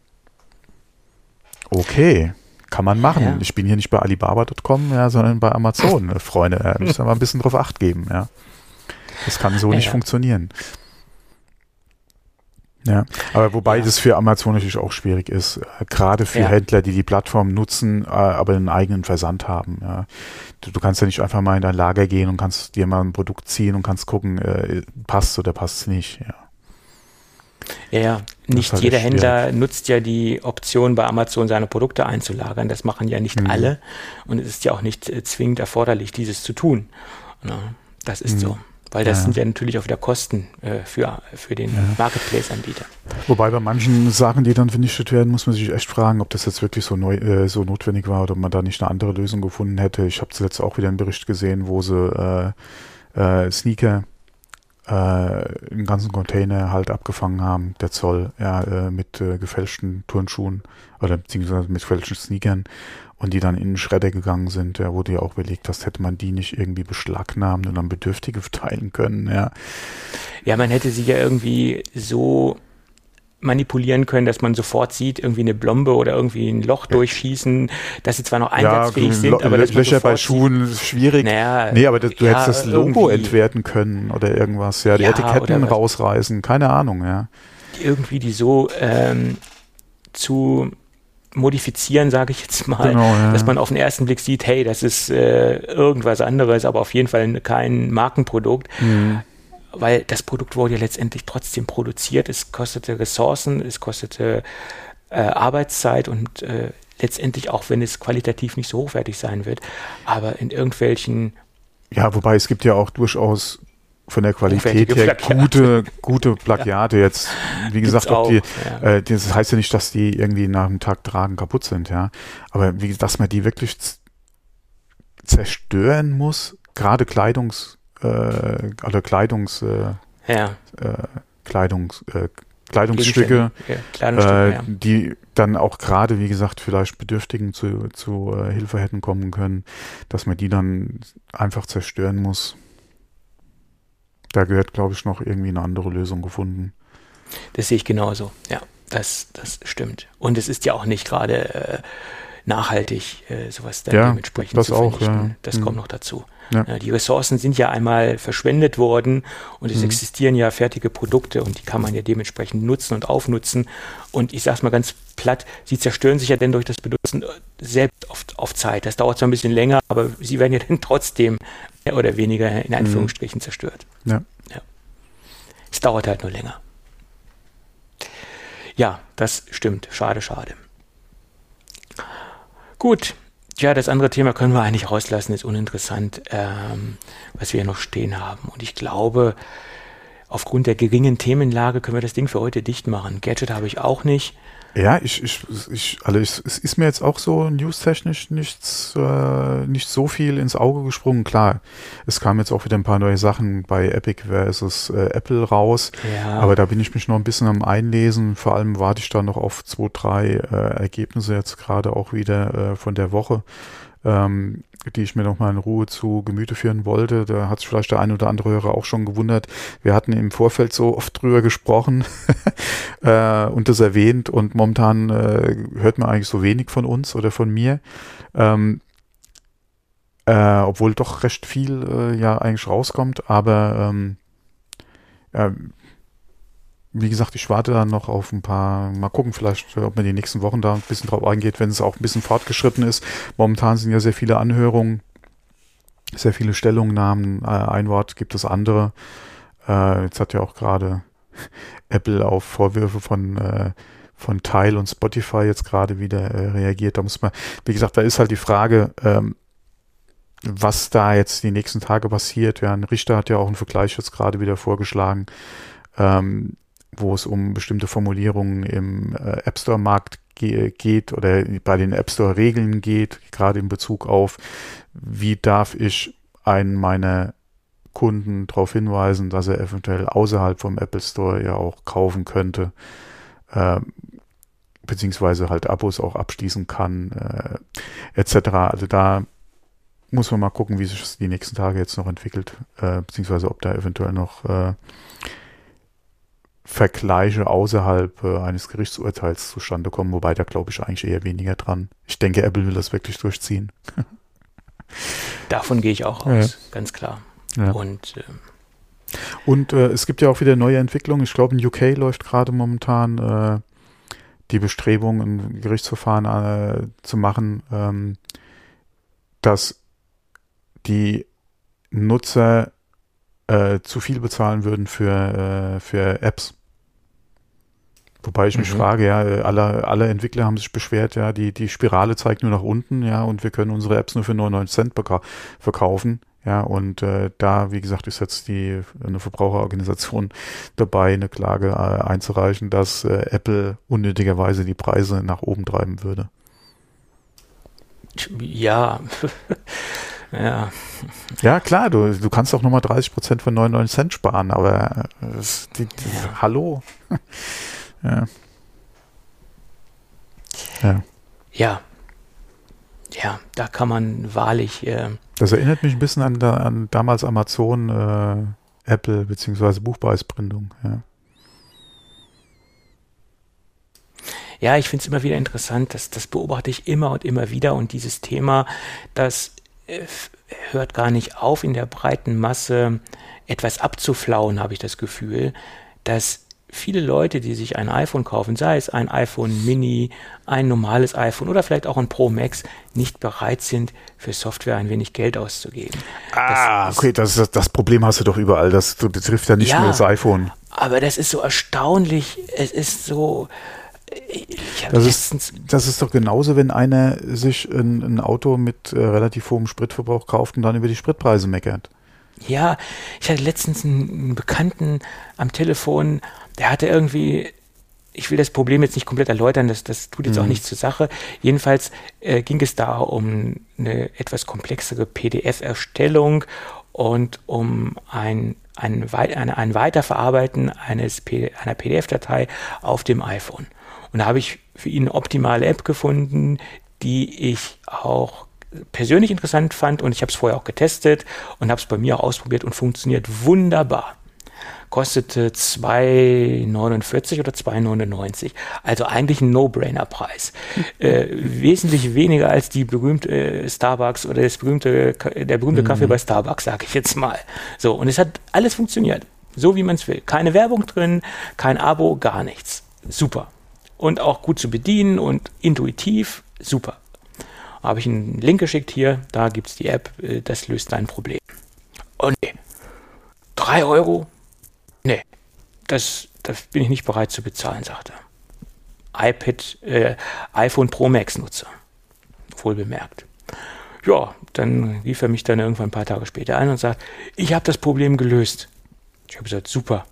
Okay, kann man machen. Ja. Ich bin hier nicht bei Alibaba.com, ja, sondern bei Amazon, Freunde. Da müssen wir mal ein bisschen drauf Acht geben, ja. Das kann so ja, nicht funktionieren. Ja, aber wobei ja. das für Amazon natürlich auch schwierig ist, äh, gerade für ja. Händler, die die Plattform nutzen, äh, aber einen eigenen Versand haben. Ja. Du, du, kannst ja nicht einfach mal in dein Lager gehen und kannst dir mal ein Produkt ziehen und kannst gucken, äh, passt oder passt es nicht. Ja. Ja, nicht halt jeder Händler nutzt ja die Option, bei Amazon seine Produkte einzulagern. Das machen ja nicht mhm. alle. Und es ist ja auch nicht äh, zwingend erforderlich, dieses zu tun. Das ist mhm. so. Weil das ja. sind ja natürlich auch wieder Kosten äh, für, für den ja. Marketplace-Anbieter. Wobei bei manchen Sachen, die dann vernichtet werden, muss man sich echt fragen, ob das jetzt wirklich so, neu, äh, so notwendig war oder ob man da nicht eine andere Lösung gefunden hätte. Ich habe zuletzt auch wieder einen Bericht gesehen, wo sie äh, äh Sneaker äh, einen ganzen Container halt abgefangen haben, der Zoll, ja, äh, mit äh, gefälschten Turnschuhen oder beziehungsweise mit gefälschten Sneakern und die dann in den Schredder gegangen sind, ja, du ja auch überlegt hast, hätte man die nicht irgendwie beschlagnahmt und an Bedürftige verteilen können, ja. Ja, man hätte sie ja irgendwie so manipulieren können, dass man sofort sieht, irgendwie eine Blombe oder irgendwie ein Loch durchschießen, dass sie zwar noch einsatzfähig ja, sind, aber dass Löcher bei Schuhen ist schwierig. Naja, nee, aber das, du ja, hättest das Logo entwerten können oder irgendwas, ja, die ja, Etiketten rausreißen, keine Ahnung, ja. Irgendwie die so ähm, zu modifizieren, sage ich jetzt mal, genau, ja. dass man auf den ersten Blick sieht, hey, das ist äh, irgendwas anderes, aber auf jeden Fall kein Markenprodukt. Mhm. Weil das Produkt wurde ja letztendlich trotzdem produziert. Es kostete Ressourcen, es kostete äh, Arbeitszeit und äh, letztendlich auch, wenn es qualitativ nicht so hochwertig sein wird, aber in irgendwelchen ja, wobei es gibt ja auch durchaus von der Qualität her Plagiate. gute, gute Plagiate. Ja. Jetzt, wie gesagt, ob die, ja. äh, das heißt ja nicht, dass die irgendwie nach einem Tag tragen kaputt sind, ja. Aber wie, dass man die wirklich zerstören muss, gerade Kleidungs, äh, oder Kleidungs, äh, ja. äh, Kleidungs, äh, Kleidungsstücke, ja, Kleidungsstücke äh, die dann auch gerade, wie gesagt, vielleicht Bedürftigen zu, zu äh, Hilfe hätten kommen können, dass man die dann einfach zerstören muss da gehört, glaube ich, noch irgendwie eine andere Lösung gefunden. Das sehe ich genauso, ja, das, das stimmt. Und es ist ja auch nicht gerade nachhaltig, sowas dann ja, dementsprechend das zu vernichten. Auch, ja. Das mhm. kommt noch dazu. Ja. Äh, die Ressourcen sind ja einmal verschwendet worden und es mhm. existieren ja fertige Produkte und die kann man ja dementsprechend nutzen und aufnutzen. Und ich sage es mal ganz platt, sie zerstören sich ja dann durch das Benutzen äh, selbst oft auf Zeit. Das dauert zwar ein bisschen länger, aber sie werden ja dann trotzdem mehr oder weniger in mhm. Anführungsstrichen mhm. zerstört. Ja. ja. Es dauert halt nur länger. Ja, das stimmt. Schade, schade. Gut. Ja, das andere Thema können wir eigentlich rauslassen, ist uninteressant, ähm, was wir noch stehen haben. Und ich glaube, aufgrund der geringen Themenlage können wir das Ding für heute dicht machen. Gadget habe ich auch nicht. Ja, ich, ich, ich, also ich, es ist mir jetzt auch so newstechnisch nichts, äh, nicht so viel ins Auge gesprungen. Klar, es kamen jetzt auch wieder ein paar neue Sachen bei Epic versus äh, Apple raus. Ja. Aber da bin ich mich noch ein bisschen am Einlesen. Vor allem warte ich da noch auf zwei, drei äh, Ergebnisse jetzt gerade auch wieder äh, von der Woche ähm, die ich mir noch mal in Ruhe zu Gemüte führen wollte. Da hat sich vielleicht der ein oder andere Hörer auch schon gewundert. Wir hatten im Vorfeld so oft drüber gesprochen äh, und das erwähnt und momentan äh, hört man eigentlich so wenig von uns oder von mir. Ähm, äh, obwohl doch recht viel äh, ja eigentlich rauskommt, aber ähm, äh, wie gesagt, ich warte dann noch auf ein paar, mal gucken vielleicht, ob man die nächsten Wochen da ein bisschen drauf eingeht, wenn es auch ein bisschen fortgeschritten ist. Momentan sind ja sehr viele Anhörungen, sehr viele Stellungnahmen, äh, ein Wort gibt es andere. Äh, jetzt hat ja auch gerade Apple auf Vorwürfe von äh, von Tile und Spotify jetzt gerade wieder reagiert. Da muss man, wie gesagt, da ist halt die Frage, ähm, was da jetzt die nächsten Tage passiert. Ja, ein Richter hat ja auch einen Vergleich jetzt gerade wieder vorgeschlagen. Ähm, wo es um bestimmte Formulierungen im äh, App Store Markt ge geht oder bei den App Store Regeln geht, gerade in Bezug auf, wie darf ich einen meiner Kunden darauf hinweisen, dass er eventuell außerhalb vom Apple Store ja auch kaufen könnte. Ähm, beziehungsweise halt Abos auch abschließen kann, äh, etc. Also da muss man mal gucken, wie sich das die nächsten Tage jetzt noch entwickelt, äh, beziehungsweise ob da eventuell noch äh, Vergleiche außerhalb äh, eines Gerichtsurteils zustande kommen, wobei da glaube ich eigentlich eher weniger dran. Ich denke, Apple will das wirklich durchziehen. Davon gehe ich auch aus, ja. ganz klar. Ja. Und, äh, Und äh, es gibt ja auch wieder neue Entwicklungen. Ich glaube, in UK läuft gerade momentan äh, die Bestrebung, ein Gerichtsverfahren äh, zu machen, ähm, dass die Nutzer äh, zu viel bezahlen würden für, äh, für Apps. Wobei ich mich mhm. frage, ja, alle, alle Entwickler haben sich beschwert, ja, die, die Spirale zeigt nur nach unten, ja, und wir können unsere Apps nur für 99 Cent verkaufen. Ja, und äh, da, wie gesagt, ist jetzt die eine Verbraucherorganisation dabei, eine Klage äh, einzureichen, dass äh, Apple unnötigerweise die Preise nach oben treiben würde. Ja, ja. Ja, klar, du, du kannst auch nochmal 30 Prozent von 99 Cent sparen, aber äh, die, die, ja. hallo. Ja. Ja. Ja. Ja, da kann man wahrlich. Äh, das erinnert mich ein bisschen an, an damals Amazon, äh, Apple beziehungsweise Buchpreisgründung. Ja. Ja, ich finde es immer wieder interessant, dass das beobachte ich immer und immer wieder und dieses Thema, das äh, hört gar nicht auf, in der breiten Masse etwas abzuflauen, habe ich das Gefühl, dass viele Leute, die sich ein iPhone kaufen, sei es ein iPhone Mini, ein normales iPhone oder vielleicht auch ein Pro Max, nicht bereit sind, für Software ein wenig Geld auszugeben. Ah, das okay, das, ist, das Problem hast du doch überall. Das, das trifft ja nicht ja, nur das iPhone. Aber das ist so erstaunlich. Es ist so, das ist, das ist doch genauso, wenn einer sich ein, ein Auto mit äh, relativ hohem Spritverbrauch kauft und dann über die Spritpreise meckert. Ja, ich hatte letztens einen Bekannten am Telefon, der hatte irgendwie, ich will das Problem jetzt nicht komplett erläutern, das, das tut jetzt mhm. auch nichts zur Sache. Jedenfalls äh, ging es da um eine etwas komplexere PDF-Erstellung und um ein, ein, ein, ein Weiterverarbeiten eines, einer PDF-Datei auf dem iPhone. Und da habe ich für ihn eine optimale App gefunden, die ich auch persönlich interessant fand und ich habe es vorher auch getestet und habe es bei mir auch ausprobiert und funktioniert wunderbar. Kostete 2,49 oder 2,99. Also eigentlich ein No-Brainer-Preis. äh, wesentlich weniger als die berühmte äh, Starbucks oder das berühmte, der berühmte mhm. Kaffee bei Starbucks, sage ich jetzt mal. So, und es hat alles funktioniert. So wie man es will. Keine Werbung drin, kein Abo, gar nichts. Super und auch gut zu bedienen und intuitiv. Super. Habe ich einen Link geschickt hier, da gibt es die App, äh, das löst dein Problem. Oh nee, 3 Euro? Das, das bin ich nicht bereit zu bezahlen, sagt er. iPad, äh, iPhone Pro Max Nutzer. Wohl bemerkt. Ja, dann rief er mich dann irgendwann ein paar Tage später ein und sagt, ich habe das Problem gelöst. Ich habe gesagt, super,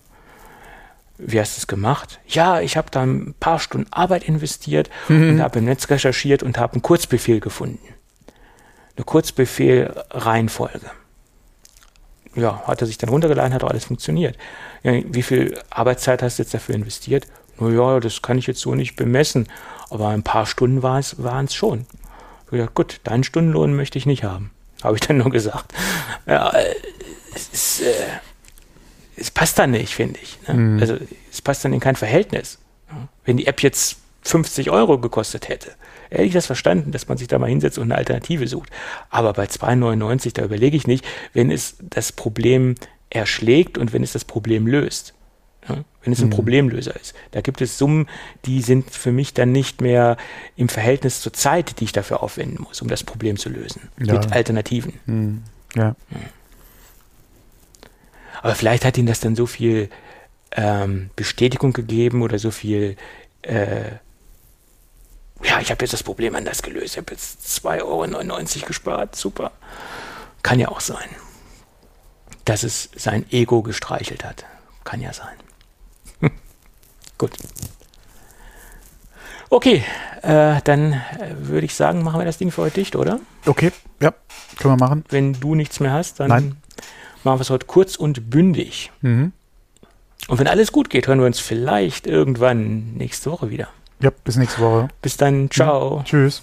wie hast du es gemacht? Ja, ich habe da ein paar Stunden Arbeit investiert mhm. und habe im Netz recherchiert und habe einen Kurzbefehl gefunden. Eine Kurzbefehl-Reihenfolge. Ja, hat er sich dann runtergeladen, hat auch alles funktioniert. Ja, wie viel Arbeitszeit hast du jetzt dafür investiert? Naja, das kann ich jetzt so nicht bemessen, aber ein paar Stunden waren es schon. Ich gesagt, gut, deinen Stundenlohn möchte ich nicht haben. Habe ich dann nur gesagt. Ja, es ist, äh, es passt dann nicht, finde ich. Ne? Mhm. Also es passt dann in kein Verhältnis. Wenn die App jetzt 50 Euro gekostet hätte, hätte ich das verstanden, dass man sich da mal hinsetzt und eine Alternative sucht. Aber bei 2,99, da überlege ich nicht, wenn es das Problem erschlägt und wenn es das Problem löst. Ja? Wenn es ein mhm. Problemlöser ist. Da gibt es Summen, die sind für mich dann nicht mehr im Verhältnis zur Zeit, die ich dafür aufwenden muss, um das Problem zu lösen. Ja. Mit Alternativen. Mhm. Ja. Mhm. Aber vielleicht hat ihnen das dann so viel ähm, Bestätigung gegeben oder so viel, äh, ja, ich habe jetzt das Problem anders gelöst. Ich habe jetzt 2,99 Euro gespart. Super. Kann ja auch sein, dass es sein Ego gestreichelt hat. Kann ja sein. Gut. Okay, äh, dann äh, würde ich sagen, machen wir das Ding für heute dicht, oder? Okay, ja, können wir machen. Wenn du nichts mehr hast, dann Nein machen wir es heute kurz und bündig. Mhm. Und wenn alles gut geht, hören wir uns vielleicht irgendwann nächste Woche wieder. Ja, bis nächste Woche. Bis dann. Ciao. Tschüss.